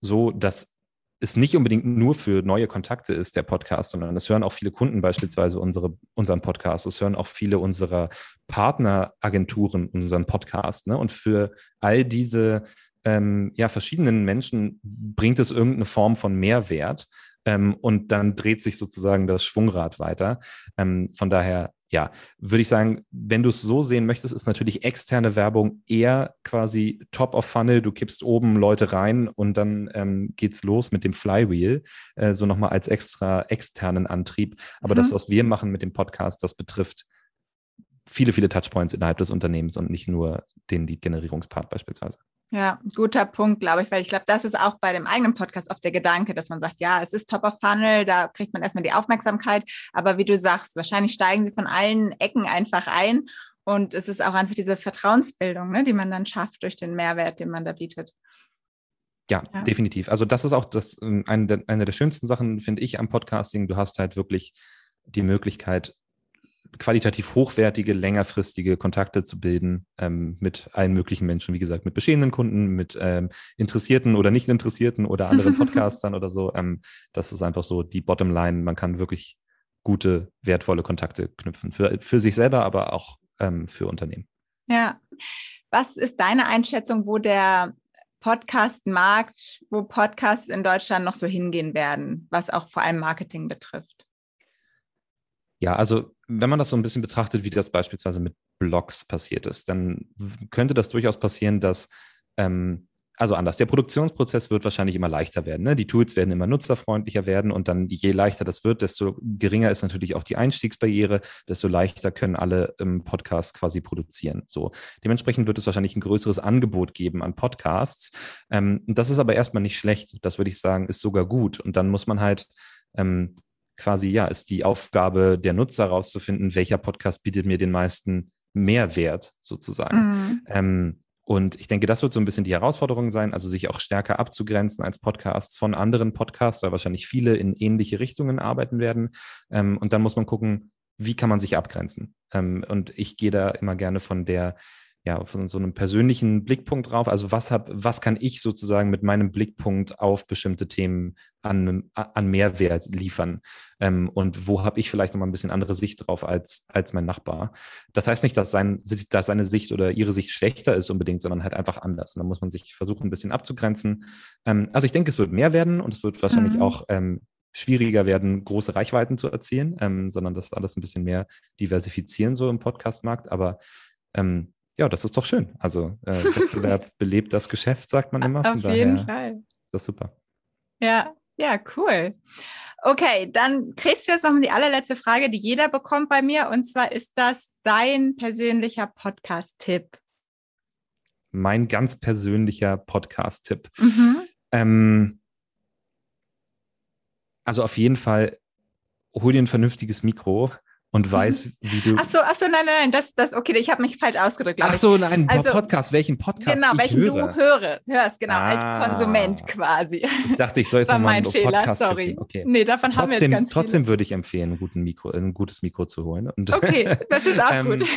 so, dass es nicht unbedingt nur für neue Kontakte ist, der Podcast, sondern es hören auch viele Kunden beispielsweise unsere, unseren Podcast. Es hören auch viele unserer Partneragenturen unseren Podcast. Ne? Und für all diese ähm, ja, verschiedenen Menschen bringt es irgendeine Form von Mehrwert. Ähm, und dann dreht sich sozusagen das Schwungrad weiter. Ähm, von daher, ja, würde ich sagen, wenn du es so sehen möchtest, ist natürlich externe Werbung eher quasi top of funnel. Du kippst oben Leute rein und dann ähm, geht's los mit dem Flywheel, äh, so nochmal als extra externen Antrieb. Aber mhm. das, was wir machen mit dem Podcast, das betrifft viele, viele Touchpoints innerhalb des Unternehmens und nicht nur den Lead-Generierungspart beispielsweise. Ja, guter Punkt, glaube ich, weil ich glaube, das ist auch bei dem eigenen Podcast oft der Gedanke, dass man sagt, ja, es ist Top of Funnel, da kriegt man erstmal die Aufmerksamkeit, aber wie du sagst, wahrscheinlich steigen sie von allen Ecken einfach ein und es ist auch einfach diese Vertrauensbildung, ne, die man dann schafft durch den Mehrwert, den man da bietet. Ja, ja. definitiv. Also das ist auch das, ähm, eine der, eine der schönsten Sachen, finde ich, am Podcasting. Du hast halt wirklich die Möglichkeit, qualitativ hochwertige, längerfristige Kontakte zu bilden ähm, mit allen möglichen Menschen, wie gesagt, mit bestehenden Kunden, mit ähm, Interessierten oder nicht Interessierten oder anderen Podcastern oder so. Ähm, das ist einfach so die Bottomline. Man kann wirklich gute, wertvolle Kontakte knüpfen. Für, für sich selber, aber auch ähm, für Unternehmen. Ja. Was ist deine Einschätzung, wo der Podcast-Markt, wo Podcasts in Deutschland noch so hingehen werden, was auch vor allem Marketing betrifft? Ja, also wenn man das so ein bisschen betrachtet, wie das beispielsweise mit Blogs passiert ist, dann könnte das durchaus passieren, dass, ähm, also anders, der Produktionsprozess wird wahrscheinlich immer leichter werden. Ne? Die Tools werden immer nutzerfreundlicher werden und dann je leichter das wird, desto geringer ist natürlich auch die Einstiegsbarriere, desto leichter können alle im Podcast quasi produzieren. So, dementsprechend wird es wahrscheinlich ein größeres Angebot geben an Podcasts. Ähm, das ist aber erstmal nicht schlecht. Das würde ich sagen, ist sogar gut. Und dann muss man halt ähm, quasi, ja, ist die Aufgabe der Nutzer herauszufinden, welcher Podcast bietet mir den meisten Mehrwert sozusagen. Mhm. Ähm, und ich denke, das wird so ein bisschen die Herausforderung sein, also sich auch stärker abzugrenzen als Podcasts von anderen Podcasts, weil wahrscheinlich viele in ähnliche Richtungen arbeiten werden. Ähm, und dann muss man gucken, wie kann man sich abgrenzen. Ähm, und ich gehe da immer gerne von der ja, von so einem persönlichen Blickpunkt drauf. Also was hab, was kann ich sozusagen mit meinem Blickpunkt auf bestimmte Themen an, an Mehrwert liefern? Ähm, und wo habe ich vielleicht nochmal ein bisschen andere Sicht drauf als, als mein Nachbar? Das heißt nicht, dass, sein, dass seine Sicht oder ihre Sicht schlechter ist unbedingt, sondern halt einfach anders. Und da muss man sich versuchen, ein bisschen abzugrenzen. Ähm, also ich denke, es wird mehr werden und es wird wahrscheinlich mhm. auch ähm, schwieriger werden, große Reichweiten zu erzielen, ähm, sondern das alles ein bisschen mehr diversifizieren so im Podcastmarkt. Aber ähm, ja, das ist doch schön. Also äh, Wettbewerb belebt das Geschäft, sagt man immer. Auf jeden Fall. Das ist super. Ja, ja, cool. Okay, dann kriegst du jetzt noch die allerletzte Frage, die jeder bekommt bei mir. Und zwar ist das dein persönlicher Podcast-Tipp? Mein ganz persönlicher Podcast-Tipp. Mhm. Ähm, also auf jeden Fall, hol dir ein vernünftiges Mikro und mhm. weiß, wie du. Ach so, ach so, nein, nein, nein, das, das, okay, ich habe mich falsch ausgedrückt. Ach so, nein, also, Podcast, welchen Podcast? Genau, welchen höre. du höre, hörst, genau, ah, als Konsument quasi. Ich dachte, ich soll jetzt nochmal einen Fehler, Podcast sorry. Okay. Nee, davon trotzdem, haben wir jetzt ganz Trotzdem viele. würde ich empfehlen, ein, guten Mikro, ein gutes Mikro zu holen. Und, okay, das ist auch ähm, gut.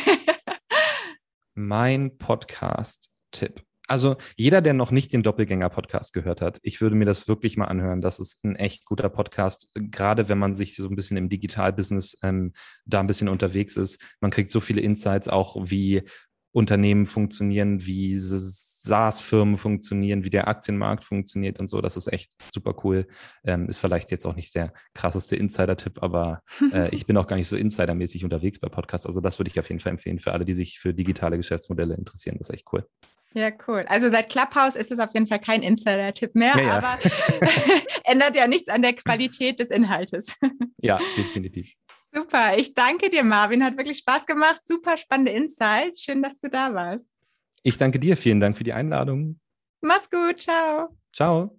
mein Podcast-Tipp also jeder, der noch nicht den Doppelgänger-Podcast gehört hat, ich würde mir das wirklich mal anhören. Das ist ein echt guter Podcast, gerade wenn man sich so ein bisschen im Digitalbusiness ähm, da ein bisschen unterwegs ist. Man kriegt so viele Insights auch, wie Unternehmen funktionieren, wie SaaS-Firmen funktionieren, wie der Aktienmarkt funktioniert und so. Das ist echt super cool. Ähm, ist vielleicht jetzt auch nicht der krasseste Insider-Tipp, aber äh, ich bin auch gar nicht so insidermäßig unterwegs bei Podcasts. Also das würde ich auf jeden Fall empfehlen für alle, die sich für digitale Geschäftsmodelle interessieren. Das ist echt cool. Ja, cool. Also seit Clubhouse ist es auf jeden Fall kein Insider-Tipp mehr, ja, ja. aber ändert ja nichts an der Qualität des Inhaltes. ja, definitiv. Super. Ich danke dir, Marvin. Hat wirklich Spaß gemacht. Super spannende Insights. Schön, dass du da warst. Ich danke dir. Vielen Dank für die Einladung. Mach's gut. Ciao. Ciao.